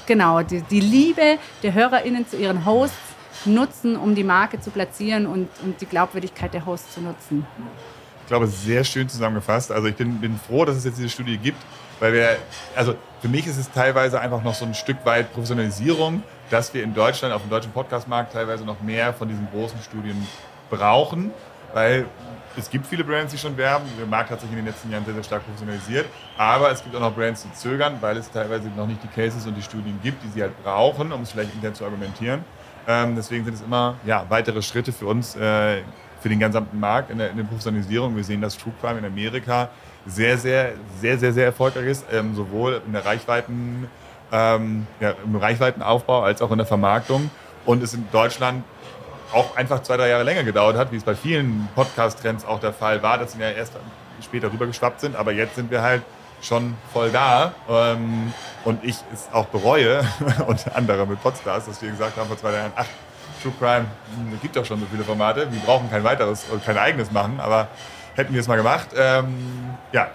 genau, die, die Liebe der HörerInnen zu ihren Hosts nutzen, um die Marke zu platzieren und, und die Glaubwürdigkeit der Hosts zu nutzen. Ich glaube, sehr schön zusammengefasst. Also ich bin, bin froh, dass es jetzt diese Studie gibt, weil wir, also für mich ist es teilweise einfach noch so ein Stück weit Professionalisierung, dass wir in Deutschland, auf dem deutschen Podcastmarkt teilweise noch mehr von diesen großen Studien brauchen, weil es gibt viele Brands, die schon werben. Der Markt hat sich in den letzten Jahren sehr, sehr stark professionalisiert. Aber es gibt auch noch Brands, die zögern, weil es teilweise noch nicht die Cases und die Studien gibt, die sie halt brauchen, um es vielleicht intern zu argumentieren. Ähm, deswegen sind es immer ja, weitere Schritte für uns, äh, für den gesamten Markt in der, in der Professionalisierung. Wir sehen, dass True Crime in Amerika sehr, sehr, sehr, sehr, sehr erfolgreich ist, ähm, sowohl in der Reichweiten, ähm, ja, im Reichweitenaufbau als auch in der Vermarktung. Und es in Deutschland auch einfach zwei, drei Jahre länger gedauert hat, wie es bei vielen Podcast-Trends auch der Fall war, dass sie ja erst später rübergeschwappt sind. Aber jetzt sind wir halt schon voll da. Ähm, und ich es auch bereue, unter anderem mit Podstars, dass wir gesagt haben vor zwei Jahren, ach, True Crime, hm, es gibt doch schon so viele Formate, wir brauchen kein weiteres und kein eigenes machen, aber hätten wir es mal gemacht. Ähm, ja,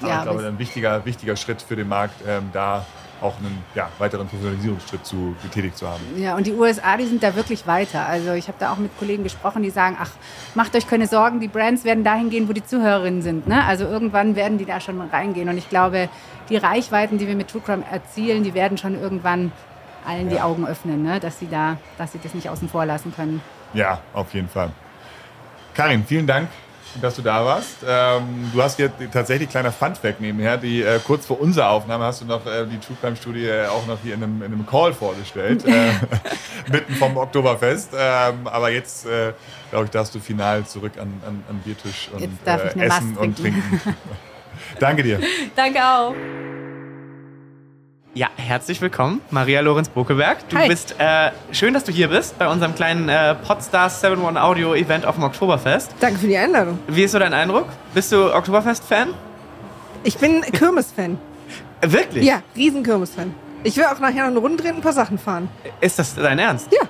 aber Ja, ich glaube, ein wichtiger, wichtiger Schritt für den Markt, ähm, da auch einen ja, weiteren Professionalisierungsschritt zu, getätigt zu haben. Ja, und die USA, die sind da wirklich weiter. Also ich habe da auch mit Kollegen gesprochen, die sagen, ach, macht euch keine Sorgen, die Brands werden dahin gehen, wo die Zuhörerinnen sind. Ne? Also irgendwann werden die da schon reingehen. Und ich glaube, die Reichweiten, die wir mit True Crime erzielen, die werden schon irgendwann allen die Augen öffnen, ne? dass, sie da, dass sie das nicht außen vor lassen können. Ja, auf jeden Fall. Karin, vielen Dank, dass du da warst. Ähm, du hast hier tatsächlich kleiner Funfact nebenher. Die, äh, kurz vor unserer Aufnahme hast du noch äh, die True Crime Studie äh, auch noch hier in einem, in einem Call vorgestellt, äh, mitten vom Oktoberfest. Ähm, aber jetzt, äh, glaube ich, darfst du final zurück an, an, an Biertisch und äh, essen und trinken. Danke dir. Danke auch. Ja, herzlich willkommen, Maria Lorenz Bokeberg. Du Hi. bist äh, schön, dass du hier bist bei unserem kleinen äh, Podstars 7-One Audio Event auf dem Oktoberfest. Danke für die Einladung. Wie ist so dein Eindruck? Bist du Oktoberfest-Fan? Ich bin Kirmes-Fan. Wirklich? Ja, riesen Kirmes-Fan. Ich will auch nachher noch eine Runde drehen und ein paar Sachen fahren. Ist das dein Ernst? Ja.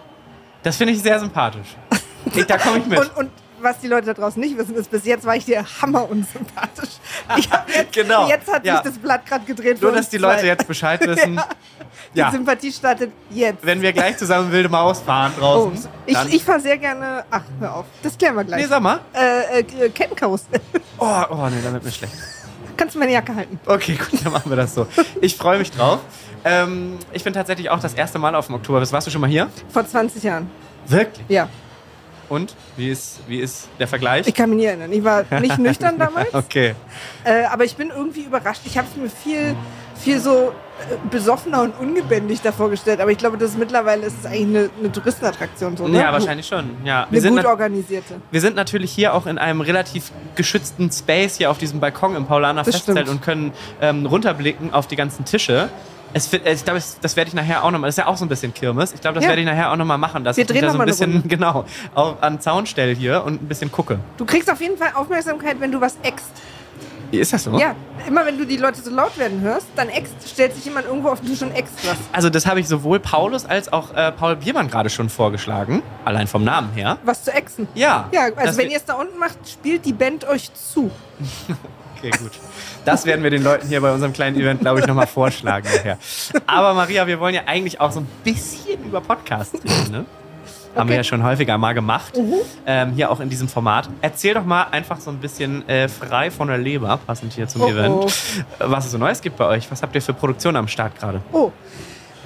Das finde ich sehr sympathisch. Ich, da komme ich mit. Und, und was die Leute da draußen nicht wissen, ist, bis jetzt war ich dir hammer unsympathisch. Ich jetzt, Genau, jetzt hat ja. sich das Blatt gerade gedreht. Nur, dass die zwei. Leute jetzt Bescheid wissen. Die Ja, Sympathie startet jetzt. wenn wir gleich zusammen wilde Maus fahren Oh, draußen. ich, dann- ich fahre sehr gerne. Ach, hör auf. Das klären wir gleich. Nee, sag mal. äh, äh, Kettenkarussell. Oh, oh nee, da wird mir schlecht. Kannst du meine Jacke halten? Okay, gut, dann machen wir das so. Ich freue mich drauf. Ähm, ich bin tatsächlich auch das erste Mal auf dem Oktoberfest. Warst du schon mal hier? Vor 20 Jahren. Wirklich? Ja. Und? Wie ist, wie ist der Vergleich? Ich kann mich nie erinnern. Ich war nicht nüchtern damals. Okay. Äh, aber ich bin irgendwie überrascht. Ich habe es mir viel, viel so äh, besoffener und ungebändigt davor gestellt. Aber ich glaube, das ist mittlerweile ist es eigentlich eine, eine Touristenattraktion. So, ne? Ja, wahrscheinlich schon. Ja. Wir, Eine sind gut organisierte. wir sind natürlich hier auch in einem relativ geschützten Space hier auf diesem Balkon im Paulaner Das Festzelt stimmt. und können ähm, runterblicken auf die ganzen Tische. Es, ich glaube, das werde ich nachher auch nochmal, das ist ja auch so ein bisschen Kirmes. Ich glaube, das Ja. werde ich nachher auch nochmal machen, dass Wir ich drehen da so ein bisschen, genau, auf, an den Zaun stelle hier und ein bisschen gucke. Du kriegst auf jeden Fall Aufmerksamkeit, wenn du was eckst. Wie ist das so? Ja, immer wenn du die Leute so laut werden hörst, dann eckst, stellt sich jemand irgendwo auf den Tisch und eckst was. Also das habe ich sowohl Paulus als auch äh, Paul Biermann gerade schon vorgeschlagen, allein vom Namen her. Was zu exen. Ja. Ja, also wenn ihr es da unten macht, spielt die Band euch zu. Okay, gut. Das werden wir den Leuten hier bei unserem kleinen Event, glaube ich, nochmal vorschlagen nachher. Aber Maria, wir wollen ja eigentlich auch so ein bisschen über Podcasts reden, ne? Haben wir ja schon häufiger mal gemacht. Mhm. Ähm, hier auch in diesem Format. Erzähl doch mal einfach so ein bisschen äh, frei von der Leber, passend hier zum Oh, Event, oh. was es so Neues gibt bei euch. Was habt ihr für Produktion am Start gerade? Oh.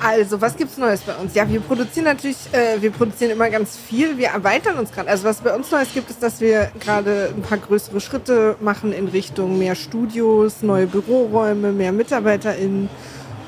Also, was gibt's Neues bei uns? Ja, wir produzieren natürlich, äh, wir produzieren immer ganz viel. Wir erweitern uns gerade. Also, was bei uns Neues gibt, ist, dass wir gerade ein paar größere Schritte machen in Richtung mehr Studios, neue Büroräume, mehr MitarbeiterInnen.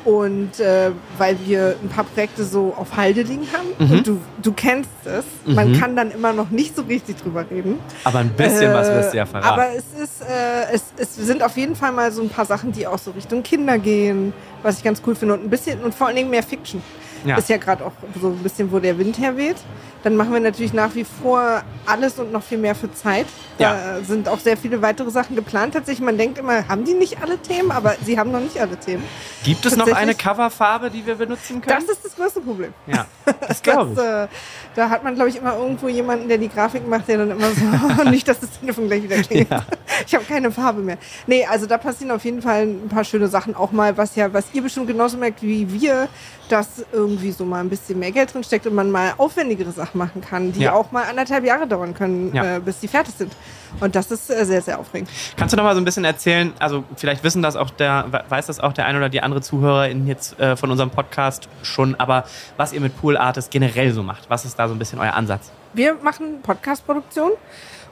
Und äh, weil wir ein paar Projekte so auf Halde liegen haben. Und du, du kennst es. Man kann dann immer noch nicht so richtig drüber reden. Aber ein bisschen was wirst du ja Äh, verraten. Aber es, ist, äh, es, es sind auf jeden Fall mal so ein paar Sachen, die auch so Richtung Kinder gehen, was ich ganz cool finde. Und ein bisschen und vor allen Dingen mehr Fiction. Ja. Ist ja gerade auch so ein bisschen, wo der Wind herweht. Dann machen wir natürlich nach wie vor alles und noch viel mehr für Zeit. Da sind auch sehr viele weitere Sachen geplant. Tatsächlich, man denkt immer, haben die nicht alle Themen? Aber sie haben noch nicht alle Themen. Gibt es noch eine Coverfarbe, die wir benutzen können? Das ist das größte Problem. ja, das glaube ich. Äh, da hat man, glaube ich, immer irgendwo jemanden, der die Grafik macht, der dann immer so, nicht, dass das Telefon gleich wieder klingelt. Ja. Ich habe keine Farbe mehr. Nee, also da passieren auf jeden Fall ein paar schöne Sachen. Auch mal, was ja, was ihr bestimmt genauso merkt wie wir, dass irgendwie so mal ein bisschen mehr Geld drin steckt und man mal aufwendigere Sachen machen kann, die Ja. auch mal anderthalb Jahre dauern können, Ja. äh, bis die fertig sind. Und das ist äh, sehr, sehr aufregend. Kannst du noch mal so ein bisschen erzählen, also vielleicht wissen das auch der, weiß das auch der ein oder die andere Zuhörerin jetzt äh, von unserem Podcast schon, aber was ihr mit Pool Artist generell so macht, was ist da so ein bisschen euer Ansatz? Wir machen Podcast-Produktion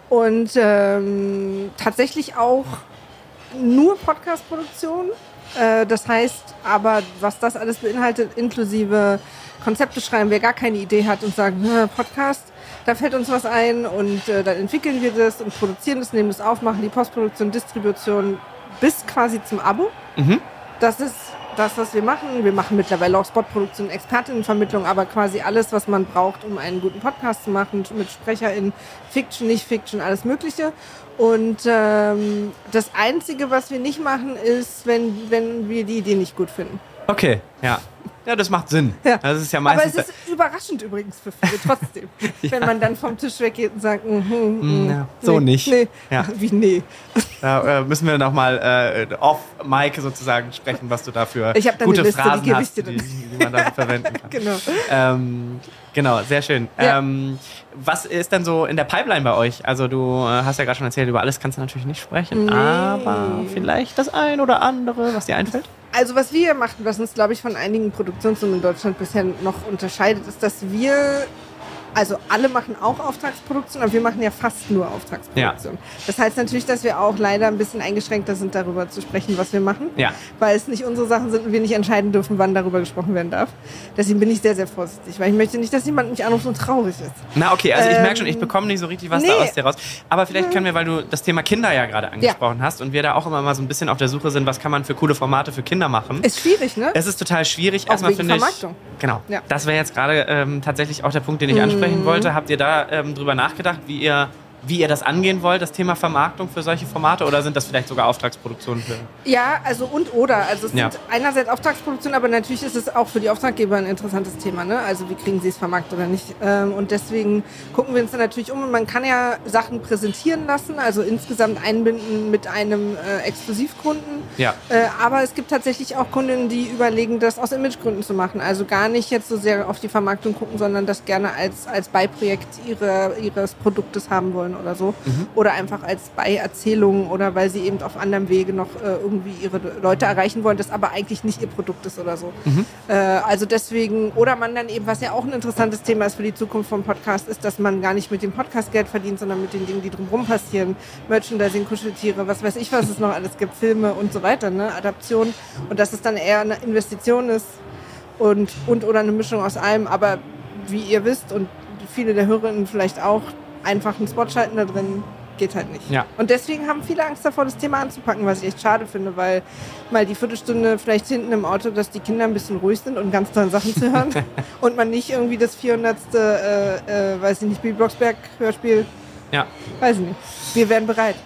und ähm, tatsächlich auch nur Podcast-Produktion. Äh, das heißt aber, was das alles beinhaltet, inklusive Konzepte schreiben, wer gar keine Idee hat und sagt, "Hm, Podcast, da fällt uns was ein und äh, dann entwickeln wir das und produzieren das, nehmen das auf, machen die Postproduktion, Distribution bis quasi zum Abo. Mhm. Das ist das, was wir machen. Wir machen mittlerweile auch Spotproduktion, Expertinnenvermittlung, aber quasi alles, was man braucht, um einen guten Podcast zu machen, mit SprecherInnen, Fiction, nicht Fiction, alles Mögliche. Und ähm, das Einzige, was wir nicht machen, ist, wenn, wenn wir die Idee nicht gut finden. Okay, ja. Ja, das macht Sinn. Ja. Das ist ja Aber meistens. es ist überraschend übrigens für viele trotzdem, wenn man dann vom Tisch weggeht und sagt, mhm, mhm, ja, so nee, nicht. Nee. Ja. Wie nee? da äh, müssen wir nochmal äh, off Mike sozusagen sprechen, was du da für Ich gute Liste, die Phrasen ich hast, die, die man da verwenden kann. Genau. Ähm, genau, sehr schön. Ja. Ähm, was ist denn so in der Pipeline bei euch? Also du äh, hast ja gerade schon erzählt, über alles kannst du natürlich nicht sprechen, Nee. aber vielleicht das ein oder andere, was dir einfällt? Also was wir machen, was uns, glaube ich, von einigen Produktionsfirmen in Deutschland bisher noch unterscheidet, ist, dass wir, also alle machen auch Auftragsproduktion, aber wir machen ja fast nur Auftragsproduktion. Das heißt natürlich, dass wir auch leider ein bisschen eingeschränkter sind, darüber zu sprechen, was wir machen, Ja. weil es nicht unsere Sachen sind und wir nicht entscheiden dürfen, wann darüber gesprochen werden darf. Deswegen bin ich sehr, sehr vorsichtig, weil ich möchte nicht, dass jemand mich anruft und traurig ist. Na okay, also ich Ähm, merke schon, ich bekomme nicht so richtig was da nee. aus dir raus. Aber vielleicht können wir, weil du das Thema Kinder ja gerade angesprochen hast und wir da auch immer mal so ein bisschen auf der Suche sind, was kann man für coole Formate für Kinder machen. Ist schwierig, ne? Es ist total schwierig. Auch Erstmal wegen finde ich. Vermarktung. Genau. Ja. Mhm. Das wäre jetzt gerade ähm, tatsächlich auch der Punkt, den ich ansprechen wollte. Habt ihr da ähm, drüber nachgedacht, wie ihr wie ihr das angehen wollt, das Thema Vermarktung für solche Formate? Oder sind das vielleicht sogar Auftragsproduktionen für. Ja, also und oder. Also es Ja. sind einerseits Auftragsproduktionen, aber natürlich ist es auch für die Auftraggeber ein interessantes Thema. Ne? Also wie kriegen sie es vermarktet oder nicht. Ähm, und deswegen gucken wir uns da natürlich um. Und man kann ja Sachen präsentieren lassen, also insgesamt einbinden mit einem äh, Exklusivkunden. Ja. Äh, aber es gibt tatsächlich auch Kunden, die überlegen, das aus Imagegründen zu machen. Also gar nicht jetzt so sehr auf die Vermarktung gucken, sondern das gerne als, als Beiprojekt ihre, ihres Produktes haben wollen oder so. Oder einfach als Beierzählung oder weil sie eben auf anderem Wege noch äh, irgendwie ihre Leute erreichen wollen, das aber eigentlich nicht ihr Produkt ist oder so. Äh, also deswegen, oder man dann eben, was ja auch ein interessantes Thema ist für die Zukunft vom Podcast, ist, dass man gar nicht mit dem Podcast Geld verdient, sondern mit den Dingen, die drumherum passieren. Merchandising, Kuscheltiere, was weiß ich, was es noch alles gibt, Filme und so weiter, ne? Adaption. Und dass es dann eher eine Investition ist und, und oder eine Mischung aus allem. Aber wie ihr wisst und viele der Hörerinnen vielleicht auch, einfach einen Spot schalten da drin geht halt nicht. Ja. Und deswegen haben viele Angst davor, das Thema anzupacken, was ich echt schade finde, weil mal die Viertelstunde vielleicht hinten im Auto, dass die Kinder ein bisschen ruhig sind und ganz tolle Sachen zu hören und man nicht irgendwie das 400. Äh, äh, weiß ich nicht, Bill Blocksberg Hörspiel, Ja. weiß ich nicht. Wir wären bereit.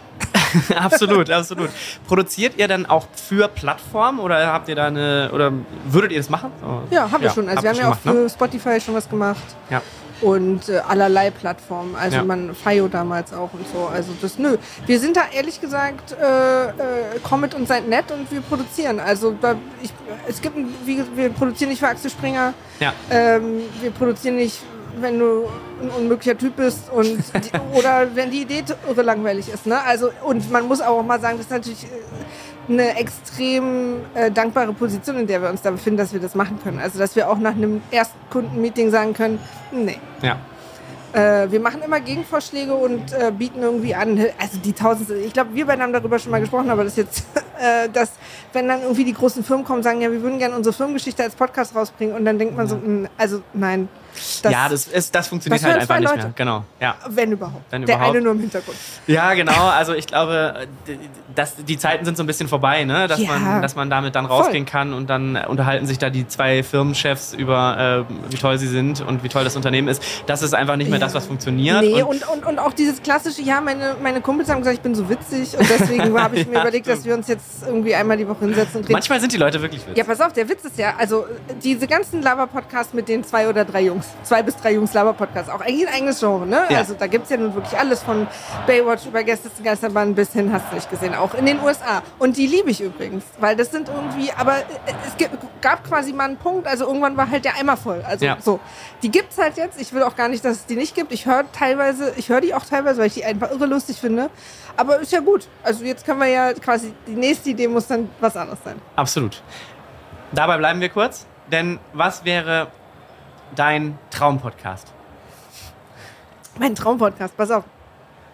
absolut, absolut. Produziert ihr dann auch für Plattformen oder habt ihr da eine, oder würdet ihr das machen? Oh. Ja, haben wir schon. Also wir haben ja auch gemacht, für Spotify schon was gemacht. ne? Ja. und äh, allerlei Plattformen. Also Ja. man Fio damals auch und so. Also das nö. Wir sind da ehrlich gesagt äh, äh, Comet und seid nett und wir produzieren. Also da, ich, es gibt ein, wie, wir produzieren nicht für Axel Springer. Ja. Ähm, wir produzieren nicht wenn du ein unmöglicher Typ bist und die, oder wenn die Idee irre langweilig ist. Ne? Also und man muss auch mal sagen, das ist natürlich äh, eine extrem äh, dankbare Position, in der wir uns da befinden, dass wir das machen können. Also dass wir auch nach einem ersten Kundenmeeting sagen können, nee. Ja. Äh, wir machen immer Gegenvorschläge und äh, bieten irgendwie an, also die tausendste, ich glaube, wir beide haben darüber schon mal gesprochen, aber das ist jetzt, äh, dass wenn dann irgendwie die großen Firmen kommen und sagen, ja, wir würden gerne unsere Firmengeschichte als Podcast rausbringen und dann denkt man so, mh, also nein. Das, ja, das, ist, das funktioniert das halt einfach nicht Leute. mehr. Genau. Ja. Wenn überhaupt. Wenn Der überhaupt. eine nur im Hintergrund. Ja, genau. Also ich glaube, das, die Zeiten sind so ein bisschen vorbei, ne? dass, Ja. man, dass man damit dann rausgehen kann und dann unterhalten sich da die zwei Firmenchefs über, äh, wie toll sie sind und wie toll das Unternehmen ist. Das ist einfach nicht mehr Ja. das, was funktioniert. Nee, und, und, und, und auch dieses klassische, ja, meine, meine Kumpels haben gesagt, ich bin so witzig und deswegen habe ich mir Ja, überlegt, stimmt. dass wir uns jetzt irgendwie einmal die Woche hinsetzen und reden. manchmal sind die Leute wirklich witzig. Ja, pass auf, der Witz ist ja, also diese ganzen Lava-Podcasts mit den zwei oder drei Jungs, zwei bis drei Jungs Lava-Podcasts, auch eigentlich ein eigenes Genre, ne? Ja. Also da gibt es ja nun wirklich alles von Baywatch über Gästeliste Geisterbahn bis hin, hast du nicht gesehen, auch in den USA. Und die liebe ich übrigens, weil das sind irgendwie, aber äh, es gab quasi mal einen Punkt, also irgendwann war halt der Eimer voll. Also Ja. so, die gibt's halt jetzt. Ich will auch gar nicht, dass es die nicht gibt. Ich höre teilweise, ich höre die auch teilweise, weil ich die einfach irre lustig finde. Aber ist ja gut. Also jetzt können wir ja quasi, die nächste Idee muss dann was anderes sein. Absolut. Dabei bleiben wir kurz, denn was wäre dein Traumpodcast? Mein Traumpodcast, pass auf.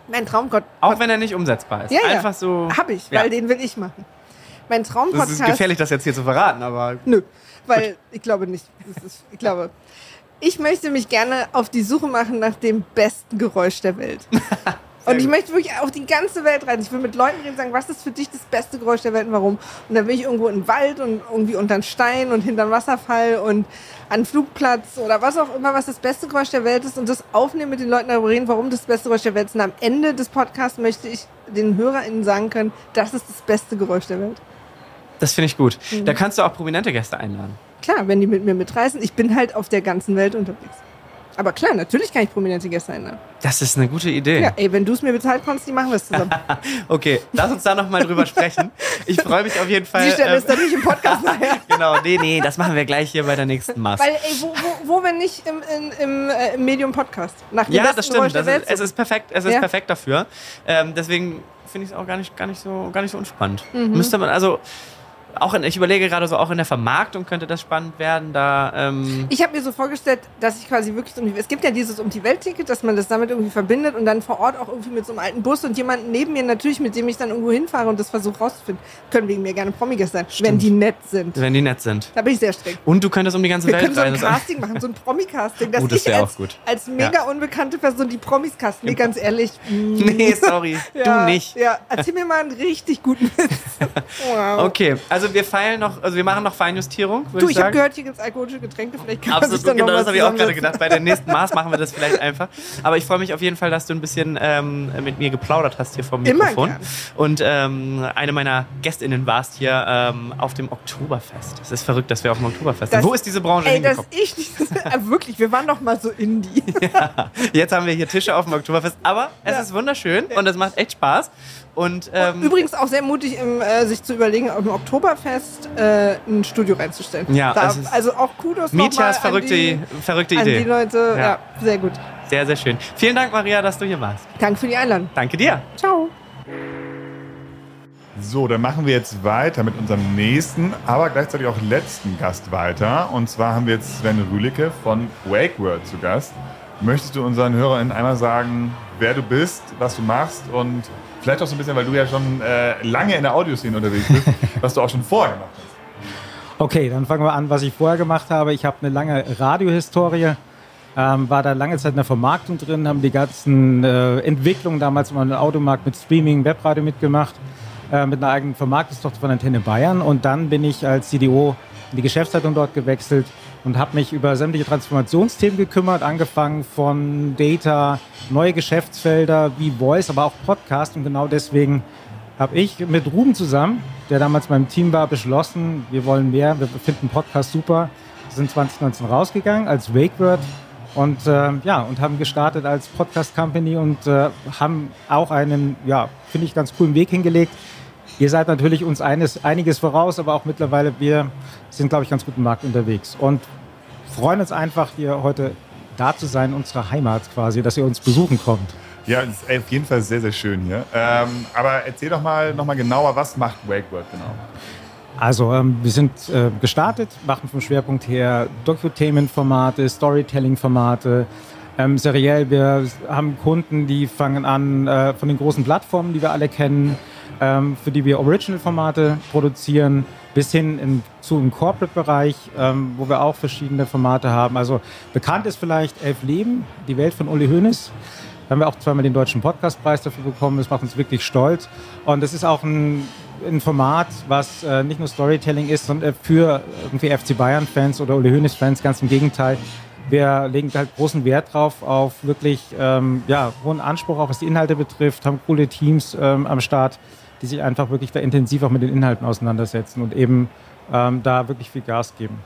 Mein Traumpodcast. Auch wenn er nicht umsetzbar ist. Ja, ja. Einfach so. Hab ich, Ja. weil den will ich machen. Mein Das Traumpodcast. ist gefährlich, das jetzt hier zu verraten, aber. Nö, weil ich glaube nicht. Ist, ich glaube. Ich möchte mich gerne auf die Suche machen nach dem besten Geräusch der Welt. Und ich gut. möchte wirklich auf die ganze Welt reisen. Ich will mit Leuten reden und sagen, was ist für dich das beste Geräusch der Welt und warum? Und dann will ich irgendwo in den Wald und irgendwie unter Stein und hinterm Wasserfall und an Flugplatz oder was auch immer, was das beste Geräusch der Welt ist und das aufnehmen mit den Leuten darüber reden, warum das beste Geräusch der Welt ist. Und am Ende des Podcasts möchte ich den HörerInnen sagen können, das ist das beste Geräusch der Welt. Das finde ich gut. Mhm. Da kannst du auch prominente Gäste einladen. Klar, wenn die mit mir mitreisen. Ich bin halt auf der ganzen Welt unterwegs. Aber klar, natürlich kann ich prominente Gäste einladen. Das ist eine gute Idee. Ja, ey, wenn du es mir bezahlt kannst, die machen wir es zusammen. Okay, lass uns da nochmal drüber sprechen. Ich freue mich auf jeden Fall. Die Stelle ähm, ist dann nicht im Podcast nachher. genau, nee, nee, das machen wir gleich hier bei der nächsten Mast. Weil, ey, wo, wo, wo wenn nicht im, im, äh, im Medium-Podcast? Nach dem Ja, das stimmt. Das ist, es ist perfekt, es ist Ja. perfekt dafür. Ähm, deswegen finde ich es auch gar nicht, gar, nicht so, gar nicht so unspannend. Mhm. Müsste man, also, auch in, ich überlege gerade so, auch in der Vermarktung könnte das spannend werden. Da, ähm, Ich habe mir so vorgestellt, dass ich quasi wirklich, um die, es gibt ja dieses Um die Welt-Ticket, dass man das damit irgendwie verbindet und dann vor Ort auch irgendwie mit so einem alten Bus und jemanden neben mir natürlich, mit dem ich dann irgendwo hinfahre und das versuche rauszufinden. Können wegen mir gerne Promiges sein, wenn die nett sind. wenn die nett sind. Da bin ich sehr streng. Und du könntest um die ganze Wir Welt können so ein reisen. Casting machen, so ein Promi-Casting, dass Oh, das ich wär als, auch gut. als mega unbekannte Person die Promis casten. Nee, ganz ehrlich. mm, Nee, sorry, ja, du nicht. Ja, erzähl mir mal einen richtig guten Witz. Wow. Okay, also Also wir feilen noch, also wir machen noch Feinjustierung, Du, ich ich habe gehört, hier gibt es alkoholische Getränke. Vielleicht kann man Absolut, sich dann genau, das habe ich auch gerade gedacht. Bei der nächsten Maß machen wir das vielleicht einfach. Aber ich freue mich auf jeden Fall, dass du ein bisschen ähm, mit mir geplaudert hast hier vom Immer Mikrofon. gern. Und ähm, eine meiner GästInnen warst hier ähm, auf dem Oktoberfest. Es ist verrückt, dass wir auf dem Oktoberfest sind. Das- Wo ist diese Branche Ey, dass hingekommen? ich nicht. äh, wirklich, wir waren doch mal so Indie. Jetzt haben wir hier Tische auf dem Oktoberfest. Aber es Ja. ist wunderschön und es macht echt Spaß. Und ähm, Übrigens auch sehr mutig, im, äh, sich zu überlegen, auf dem Oktoberfest äh, ein Studio reinzustellen. Ja, da, es ist- also auch Kudos nochmal Mietjas an verrückte, die, verrückte an die Idee. Leute. Ja. Ja. sehr gut. Sehr, sehr schön. Vielen Dank, Maria, dass du hier warst. Danke für die Einladung. Danke dir. Ciao. So, dann machen wir jetzt weiter mit unserem nächsten, aber gleichzeitig auch letzten Gast weiter. Und zwar haben wir jetzt Sven Rühlicke von Wake World zu Gast. Möchtest du unseren HörerInnen einmal sagen, wer du bist, was du machst und vielleicht auch so ein bisschen, weil du ja schon äh, lange in der Audioszene unterwegs bist, was du auch schon vorher gemacht hast? Okay, dann fangen wir an, was ich vorher gemacht habe. Ich habe eine lange Radiohistorie, ähm, war da lange Zeit in der Vermarktung drin, haben die ganzen äh, Entwicklungen damals im Automarkt mit Streaming, Webradio mitgemacht, äh, mit einer eigenen Vermarktungstochter von Antenne Bayern. Und dann bin ich als CDO in die Geschäftsleitung dort gewechselt und habe mich über sämtliche Transformationsthemen gekümmert, angefangen von Data, neue Geschäftsfelder wie Voice, aber auch Podcast. Und genau deswegen habe ich mit Ruben zusammen, der damals beim Team war, beschlossen, wir wollen mehr, wir finden Podcast super. Wir sind 2019 rausgegangen als WakeWord und äh, ja und haben gestartet als Podcast Company und äh, haben auch einen, ja, finde ich ganz coolen Weg hingelegt. Ihr seid natürlich uns eines, einiges voraus, aber auch mittlerweile wir sind, glaube ich, ganz gut im Markt unterwegs und freuen uns einfach, hier heute da zu sein, unsere Heimat quasi, dass ihr uns besuchen kommt. Ja, es ist auf jeden Fall sehr, sehr schön hier. Ähm, aber erzähl doch mal noch mal genauer, was macht Wake World genau? Also ähm, wir sind äh, gestartet, machen vom Schwerpunkt her Docutainment-Formate, Storytelling-Formate, ähm, seriell. Wir haben Kunden, die fangen an äh, von den großen Plattformen, die wir alle kennen, ähm, für die wir Original-Formate produzieren, bis hin in, zu im Corporate-Bereich, ähm, wo wir auch verschiedene Formate haben. Also bekannt ist vielleicht Elf Leben, die Welt von Uli Hoeneß. Da haben wir auch zweimal den Deutschen Podcastpreis dafür bekommen. Das macht uns wirklich stolz. Und es ist auch ein, ein Format, was äh, nicht nur Storytelling ist, sondern für irgendwie FC Bayern-Fans oder Uli Hoeneß-Fans. Ganz im Gegenteil. Wir legen halt großen Wert drauf, auf wirklich ähm, ja, hohen Anspruch, auch was die Inhalte betrifft, haben coole Teams ähm, am Start, die sich einfach wirklich da intensiv auch mit den Inhalten auseinandersetzen und eben ähm, da wirklich viel Gas geben.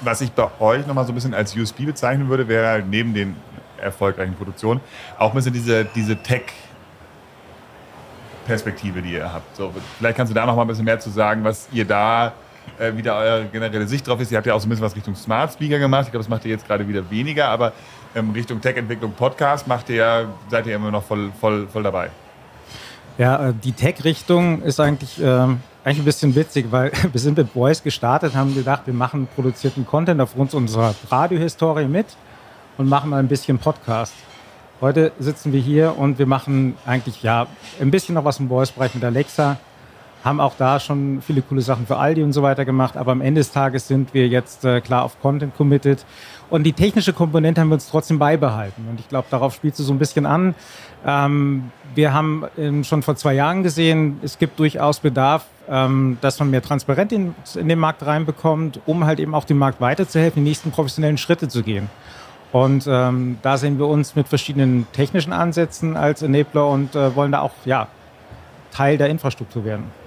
Was ich bei euch nochmal so ein bisschen als USP bezeichnen würde, wäre halt neben den erfolgreichen Produktionen auch ein bisschen diese, diese Tech-Perspektive, die ihr habt. So, vielleicht kannst du da noch mal ein bisschen mehr zu sagen, was ihr da äh, wieder eure generelle Sicht drauf ist. Ihr habt ja auch so ein bisschen was Richtung Smart Speaker gemacht. Ich glaube, das macht ihr jetzt gerade wieder weniger, aber ähm, Richtung Tech-Entwicklung Podcast macht ihr ja, seid ihr immer noch voll, voll, voll dabei. Ja, äh, die Tech-Richtung ist eigentlich, ähm, eigentlich ein bisschen witzig, weil wir sind mit Voice gestartet, haben gedacht, wir machen produzierten Content aufgrund unserer Radiohistorie mit und machen mal ein bisschen Podcast. Heute sitzen wir hier und wir machen eigentlich ja ein bisschen noch was im Voice-Bereich mit Alexa, haben auch da schon viele coole Sachen für Aldi und so weiter gemacht, aber am Ende des Tages sind wir jetzt äh, klar auf Content committed und die technische Komponente haben wir uns trotzdem beibehalten und ich glaube, darauf spielst du so ein bisschen an. Ähm, wir haben ähm, schon vor zwei Jahren gesehen, es gibt durchaus Bedarf, ähm, dass man mehr Transparenz in, in den Markt reinbekommt, um halt eben auch dem Markt weiterzuhelfen, die nächsten professionellen Schritte zu gehen. Und ähm, da sehen wir uns mit verschiedenen technischen Ansätzen als Enabler und äh, wollen da auch ja, Teil der Infrastruktur werden.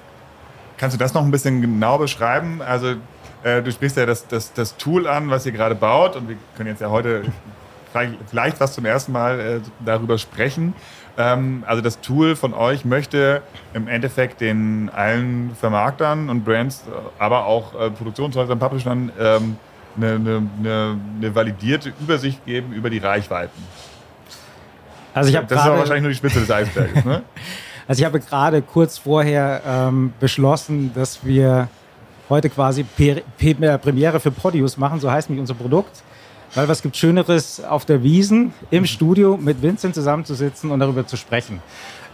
Kannst du das noch ein bisschen genau beschreiben? Also äh, du sprichst ja das, das, das Tool an, was ihr gerade baut und wir können jetzt ja heute vielleicht- was zum ersten Mal äh, darüber sprechen. Ähm, also das Tool von euch möchte im Endeffekt den allen Vermarktern und Brands, aber auch äh, Produktionshäusern, Publishern ähm, eine, eine, eine, validierte Übersicht geben über die Reichweiten. Also ich habe Das ist aber wahrscheinlich nur die Spitze des Eisberges. Ne? Also ich habe gerade kurz vorher ähm, beschlossen, dass wir heute quasi Pe- Pe- Premiere für Podius machen, so heißt nämlich unser Produkt. Weil was gibt Schöneres auf der Wiesen im Studio mit Vincent zusammenzusitzen und darüber zu sprechen.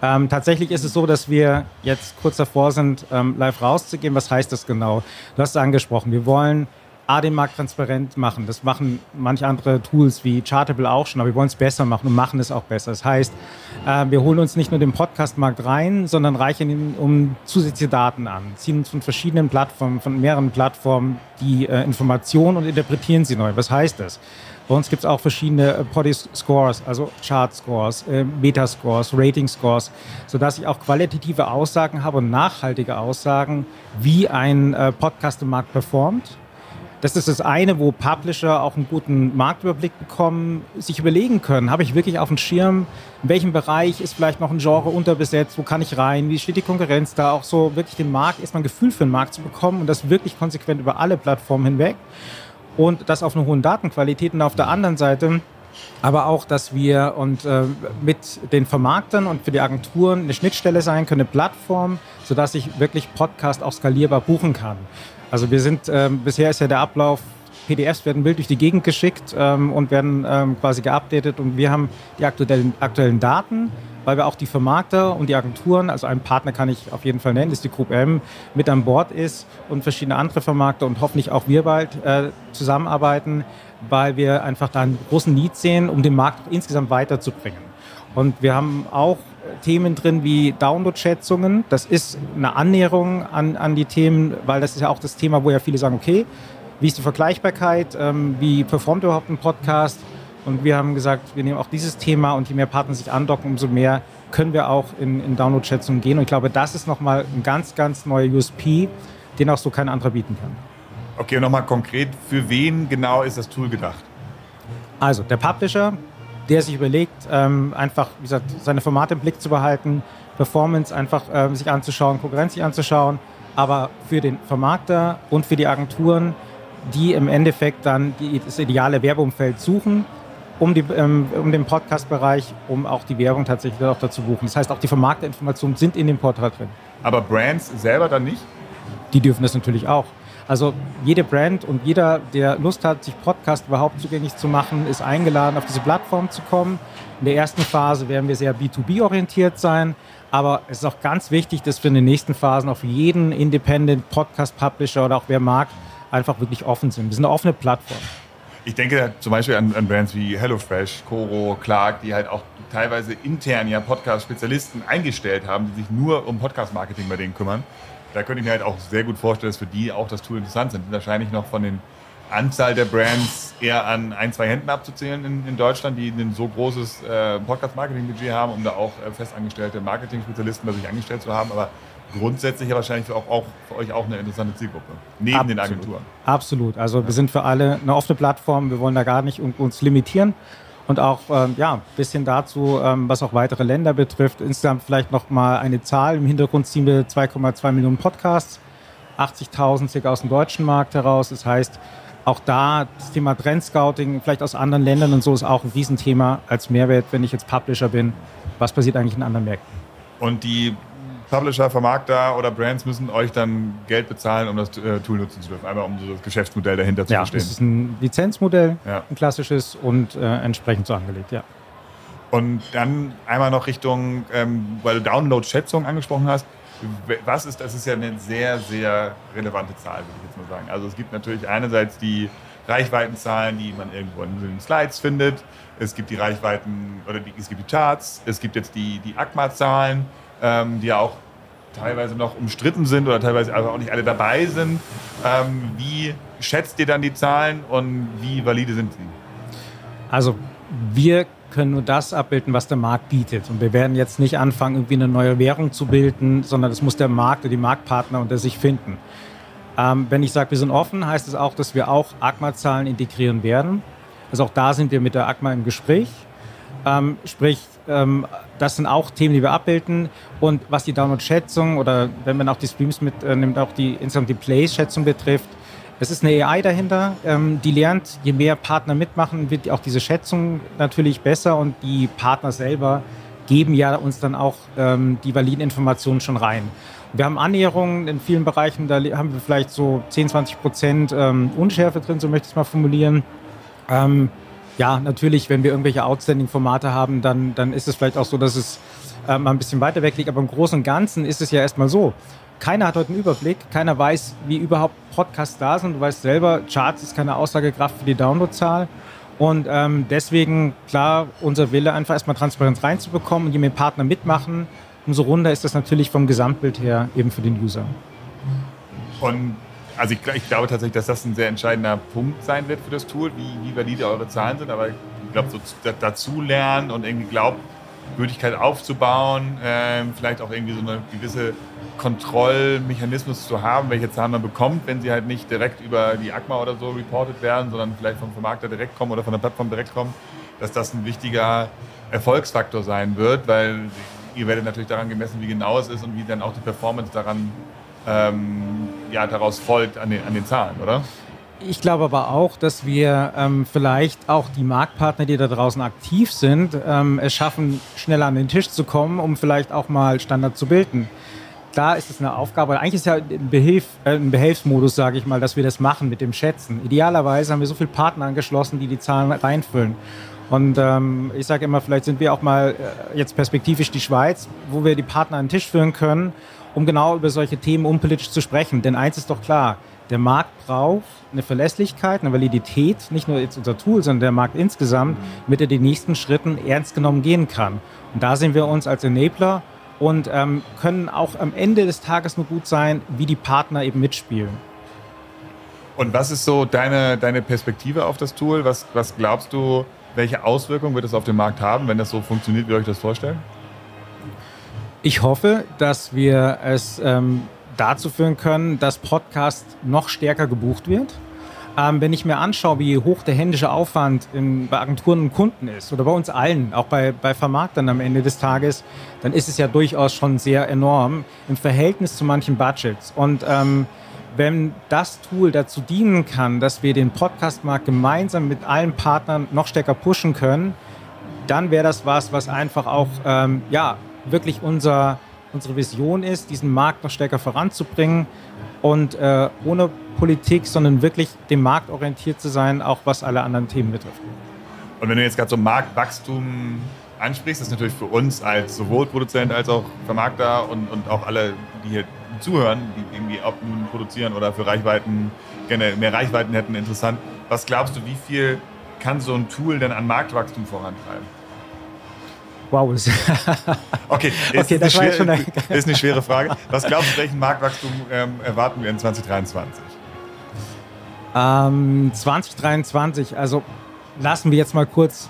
Ähm, tatsächlich ist es so, dass wir jetzt kurz davor sind, ähm, live rauszugehen. Was heißt das genau? Du hast es angesprochen. Wir wollen A, den Markt transparent machen. Das machen manche andere Tools wie Chartable auch schon, aber wir wollen es besser machen und machen es auch besser. Das heißt, äh, wir holen uns nicht nur den Podcast-Markt rein, sondern reichen ihn um zusätzliche Daten an, ziehen uns von verschiedenen Plattformen, von mehreren Plattformen die äh, Informationen und interpretieren sie neu. Was heißt das? Bei uns gibt es auch verschiedene äh, Body-Scores, also Chart-Scores, äh, Metascores, Rating-Scores, sodass ich auch qualitative Aussagen habe und nachhaltige Aussagen, wie ein äh, Podcast im Markt performt das ist das eine, wo Publisher auch einen guten Marktüberblick bekommen, sich überlegen können, habe ich wirklich auf dem Schirm, in welchem Bereich ist vielleicht noch ein Genre unterbesetzt, wo kann ich rein, wie steht die Konkurrenz da, auch so wirklich den Markt, erstmal ein Gefühl für den Markt zu bekommen und das wirklich konsequent über alle Plattformen hinweg und das auf einer hohen Datenqualität und auf der anderen Seite aber auch, dass wir und äh, mit den Vermarktern und für die Agenturen eine Schnittstelle sein können, eine Plattform, sodass ich wirklich Podcast auch skalierbar buchen kann. Also wir sind, ähm, bisher ist ja der Ablauf, PDFs werden wild durch die Gegend geschickt ähm, und werden ähm, quasi geupdatet und wir haben die aktuellen, aktuellen Daten, weil wir auch die Vermarkter und die Agenturen, also einen Partner kann ich auf jeden Fall nennen, ist die Group M, mit an Bord ist und verschiedene andere Vermarkter und hoffentlich auch wir bald äh, zusammenarbeiten, weil wir einfach da einen großen Need sehen, um den Markt insgesamt weiterzubringen. Und wir haben auch Themen drin wie Download-Schätzungen. Das ist eine Annäherung an, an die Themen, weil das ist ja auch das Thema, wo ja viele sagen, okay, wie ist die Vergleichbarkeit, ähm, wie performt überhaupt ein Podcast? Und wir haben gesagt, wir nehmen auch dieses Thema und je mehr Partner sich andocken, umso mehr können wir auch in, in Download-Schätzungen gehen. Und ich glaube, das ist nochmal ein ganz, ganz neuer USP, den auch so kein anderer bieten kann. Okay, und nochmal konkret, für wen genau ist das Tool gedacht? Also, der Publisher der sich überlegt, ähm, einfach, wie gesagt, seine Formate im Blick zu behalten, Performance einfach ähm, sich anzuschauen, Konkurrenz sich anzuschauen, aber für den Vermarkter und für die Agenturen, die im Endeffekt dann die, das ideale Werbeumfeld suchen, um, die, ähm, um den Podcast-Bereich, um auch die Werbung tatsächlich auch dazu buchen. Das heißt, auch die Vermarkterinformationen sind in dem Portal drin. Aber Brands selber dann nicht? Die dürfen das natürlich auch. Also jede Brand und jeder, der Lust hat, sich Podcast überhaupt zugänglich zu machen, ist eingeladen, auf diese Plattform zu kommen. In der ersten Phase werden wir sehr B2B-orientiert sein. Aber es ist auch ganz wichtig, dass wir in den nächsten Phasen auf jeden Independent Podcast Publisher oder auch wer mag, einfach wirklich offen sind. Wir sind eine offene Plattform. Ich denke zum Beispiel an, an Brands wie HelloFresh, Coro, Clark, die halt auch teilweise intern ja Podcast-Spezialisten eingestellt haben, die sich nur um Podcast-Marketing bei denen kümmern da könnte ich mir halt auch sehr gut vorstellen, dass für die auch das Tool interessant sind. Wahrscheinlich noch von den Anzahl der Brands eher an ein, zwei Händen abzuzählen in, in Deutschland, die ein so großes äh, Podcast-Marketing-Budget haben, um da auch äh, festangestellte Marketing-Spezialisten bei sich angestellt zu haben. Aber grundsätzlich ja wahrscheinlich für, auch, auch, für euch auch eine interessante Zielgruppe, neben Absolut. den Agenturen. Absolut. Also wir sind für alle eine offene Plattform. Wir wollen da gar nicht uns limitieren und auch ähm, ja, ein bisschen dazu, ähm, was auch weitere Länder betrifft. Insgesamt vielleicht noch mal eine Zahl. Im Hintergrund ziehen wir 2,2 Millionen Podcasts, 80.000 circa aus dem deutschen Markt heraus. Das heißt, auch da das Thema Trendscouting, vielleicht aus anderen Ländern und so, ist auch ein Riesenthema als Mehrwert, wenn ich jetzt Publisher bin. Was passiert eigentlich in anderen Märkten? Und die Publisher, Vermarkter oder Brands müssen euch dann Geld bezahlen, um das äh, Tool nutzen zu dürfen. Einmal um so das Geschäftsmodell dahinter zu ja, verstehen. Das ist ein Lizenzmodell, ja. ein klassisches und äh, entsprechend so angelegt, ja. Und dann einmal noch Richtung, ähm, weil du Download-Schätzung angesprochen hast. Was ist, das ist ja eine sehr, sehr relevante Zahl, würde ich jetzt mal sagen. Also es gibt natürlich einerseits die Reichweitenzahlen, die man irgendwo in den Slides findet. Es gibt die Reichweiten, oder die, es gibt die Charts. Es gibt jetzt die, die ACMA-Zahlen ähm, die ja auch teilweise noch umstritten sind oder teilweise auch nicht alle dabei sind. Ähm, wie schätzt ihr dann die Zahlen und wie valide sind sie? Also wir können nur das abbilden, was der Markt bietet. Und wir werden jetzt nicht anfangen, irgendwie eine neue Währung zu bilden, sondern das muss der Markt oder die Marktpartner unter sich finden. Ähm, wenn ich sage, wir sind offen, heißt es auch, dass wir auch ACMA-Zahlen integrieren werden. Also auch da sind wir mit der ACMA im Gespräch. Ähm, sprich, ähm, das sind auch Themen, die wir abbilden. Und was die Download-Schätzung oder wenn man auch die Streams mitnimmt, äh, auch die insgesamt die Plays-Schätzung betrifft, es ist eine AI dahinter, ähm, die lernt, je mehr Partner mitmachen, wird auch diese Schätzung natürlich besser und die Partner selber geben ja uns dann auch ähm, die validen Informationen schon rein. Wir haben Annäherungen in vielen Bereichen, da haben wir vielleicht so 10, 20 Prozent ähm, Unschärfe drin, so möchte ich es mal formulieren. Ja, natürlich, wenn wir irgendwelche Outstanding-Formate haben, dann, dann ist es vielleicht auch so, dass es äh, mal ein bisschen weiter weg liegt. Aber im Großen und Ganzen ist es ja erstmal so. Keiner hat heute einen Überblick, keiner weiß, wie überhaupt Podcasts da sind. Du weißt selber, Charts ist keine Aussagekraft für die Downloadzahl. Und ähm, deswegen, klar, unser Wille, einfach erstmal Transparenz reinzubekommen und je mehr Partner mitmachen, umso runder ist das natürlich vom Gesamtbild her eben für den User. Und also ich, ich, glaube tatsächlich, dass das ein sehr entscheidender Punkt sein wird für das Tool, wie, wie valide eure Zahlen sind. Aber ich glaube, so dazu lernen und irgendwie Glaubwürdigkeit aufzubauen, äh, vielleicht auch irgendwie so eine gewisse Kontrollmechanismus zu haben, welche Zahlen man bekommt, wenn sie halt nicht direkt über die ACMA oder so reported werden, sondern vielleicht vom Vermarkter direkt kommen oder von der Plattform direkt kommen, dass das ein wichtiger Erfolgsfaktor sein wird, weil ihr werdet natürlich daran gemessen, wie genau es ist und wie dann auch die Performance daran ähm, ja, daraus folgt an den, an den Zahlen, oder? Ich glaube aber auch, dass wir ähm, vielleicht auch die Marktpartner, die da draußen aktiv sind, ähm, es schaffen, schneller an den Tisch zu kommen, um vielleicht auch mal Standard zu bilden. Da ist es eine Aufgabe. Eigentlich ist ja ein, Behilf, äh, ein Behelfsmodus, sage ich mal, dass wir das machen mit dem Schätzen. Idealerweise haben wir so viele Partner angeschlossen, die die Zahlen reinfüllen. Und ähm, ich sage immer, vielleicht sind wir auch mal äh, jetzt perspektivisch die Schweiz, wo wir die Partner an den Tisch führen können um genau über solche Themen unpolitisch zu sprechen. Denn eins ist doch klar, der Markt braucht eine Verlässlichkeit, eine Validität, nicht nur jetzt unser Tool, sondern der Markt insgesamt, damit er die nächsten Schritten ernst genommen gehen kann. Und da sehen wir uns als Enabler und ähm, können auch am Ende des Tages nur gut sein, wie die Partner eben mitspielen. Und was ist so deine, deine Perspektive auf das Tool? Was, was glaubst du, welche Auswirkungen wird es auf den Markt haben, wenn das so funktioniert, wie ihr euch das vorstellt? Ich hoffe, dass wir es ähm, dazu führen können, dass Podcast noch stärker gebucht wird. Ähm, wenn ich mir anschaue, wie hoch der händische Aufwand in, bei Agenturen und Kunden ist oder bei uns allen, auch bei, bei Vermarktern am Ende des Tages, dann ist es ja durchaus schon sehr enorm im Verhältnis zu manchen Budgets. Und ähm, wenn das Tool dazu dienen kann, dass wir den Podcastmarkt gemeinsam mit allen Partnern noch stärker pushen können, dann wäre das was, was einfach auch ähm, ja, wirklich unser, unsere Vision ist, diesen Markt noch stärker voranzubringen und äh, ohne Politik, sondern wirklich dem Markt orientiert zu sein, auch was alle anderen Themen betrifft. Und wenn du jetzt gerade so Marktwachstum ansprichst, ist natürlich für uns als sowohl Produzent als auch Vermarkter und, und auch alle, die hier zuhören, die irgendwie ob nun produzieren oder für Reichweiten gerne mehr Reichweiten hätten, interessant. Was glaubst du, wie viel kann so ein Tool denn an Marktwachstum vorantreiben? Wow. okay, ist, okay, das schwer, eine ist eine schwere Frage. Was glaubst du, welchen Marktwachstum ähm, erwarten wir in 2023? Ähm, 2023, also lassen wir jetzt mal kurz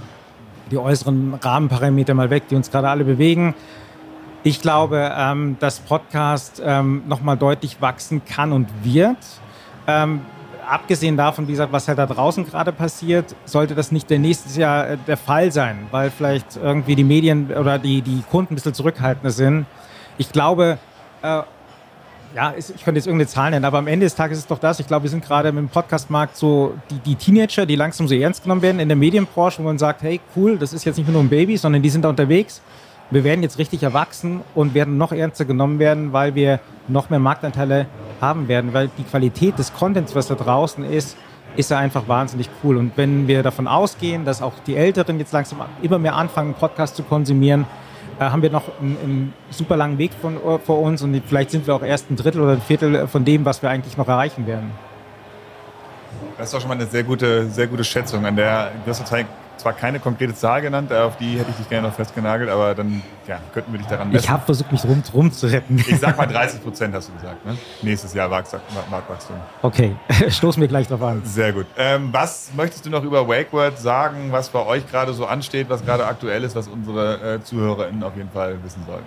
die äußeren Rahmenparameter mal weg, die uns gerade alle bewegen. Ich glaube, ähm, dass Podcast ähm, nochmal deutlich wachsen kann und wird. Ähm, abgesehen davon, wie gesagt, was halt da draußen gerade passiert, sollte das nicht der nächstes Jahr äh, der Fall sein, weil vielleicht irgendwie die Medien oder die, die Kunden ein bisschen zurückhaltender sind. Ich glaube, äh, ja, ich könnte jetzt irgendeine Zahl nennen, aber am Ende des Tages ist es doch das. Ich glaube, wir sind gerade dem Podcastmarkt so die, die Teenager, die langsam so ernst genommen werden in der Medienbranche, wo man sagt, hey, cool, das ist jetzt nicht nur ein Baby, sondern die sind da unterwegs wir werden jetzt richtig erwachsen und werden noch ernster genommen werden, weil wir noch mehr Marktanteile haben werden, weil die Qualität des Contents, was da draußen ist, ist ja einfach wahnsinnig cool. Und wenn wir davon ausgehen, dass auch die Älteren jetzt langsam immer mehr anfangen, Podcasts zu konsumieren, äh, haben wir noch einen, einen, super langen Weg von, äh, vor uns und vielleicht sind wir auch erst ein Drittel oder ein Viertel von dem, was wir eigentlich noch erreichen werden. Das ist doch schon mal eine sehr gute, sehr gute Schätzung, an der du hast zwar keine konkrete Zahl genannt, auf die hätte ich dich gerne noch festgenagelt, aber dann ja, könnten wir dich daran messen. Ich habe versucht, mich rum, rumzuretten. Ich sag mal 30 Prozent, hast du gesagt. Ne? Nächstes Jahr Marktwachstum. Okay, stoßen wir gleich drauf an. Sehr gut. Ähm, was möchtest du noch über WakeWord sagen, was bei euch gerade so ansteht, was gerade aktuell ist, was unsere äh, ZuhörerInnen auf jeden Fall wissen sollten?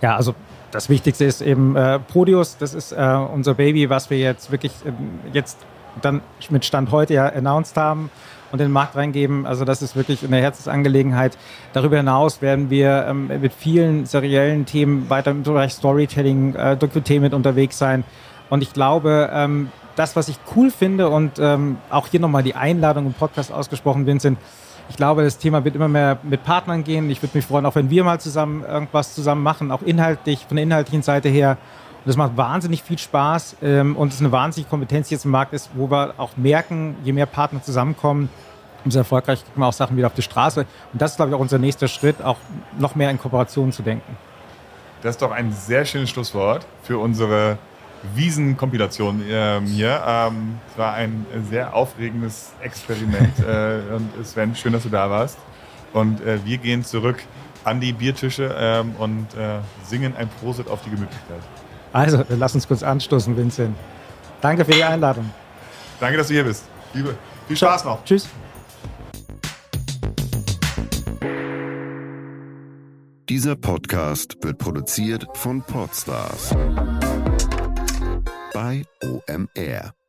Ja, also das Wichtigste ist eben äh, Prodius. Das ist äh, unser Baby, was wir jetzt wirklich äh, jetzt dann mit Stand heute ja announced haben und in den Markt reingeben. Also das ist wirklich eine Herzensangelegenheit. Darüber hinaus werden wir ähm, mit vielen seriellen Themen weiter im Bereich Storytelling, äh, Docutainment unterwegs sein. Und ich glaube, ähm, das, was ich cool finde und ähm, auch hier nochmal die Einladung im Podcast ausgesprochen, Vincent, ich glaube, das Thema wird immer mehr mit Partnern gehen. Ich würde mich freuen, auch wenn wir mal zusammen irgendwas zusammen machen, auch inhaltlich, von der inhaltlichen Seite her. Und das macht wahnsinnig viel Spaß ähm, und es ist eine wahnsinnige Kompetenz, die jetzt im Markt ist, wo wir auch merken, je mehr Partner zusammenkommen, umso erfolgreicher kriegen wir auch Sachen wieder auf die Straße. Und das ist, glaube ich, auch unser nächster Schritt, auch noch mehr in Kooperation zu denken. Das ist doch ein sehr schönes Schlusswort für unsere Wiesenkompilation ähm, hier. Ähm, es war ein sehr aufregendes Experiment. äh, und Sven, schön, dass du da warst. Und äh, wir gehen zurück an die Biertische ähm, und äh, singen ein Prosit auf die Gemütlichkeit. Also, lass uns kurz anstoßen, Vincent. Danke für die Einladung. Danke, dass du hier bist. Liebe, viel Spaß noch. Tschüss. Dieser Podcast wird produziert von Podstars bei OMR.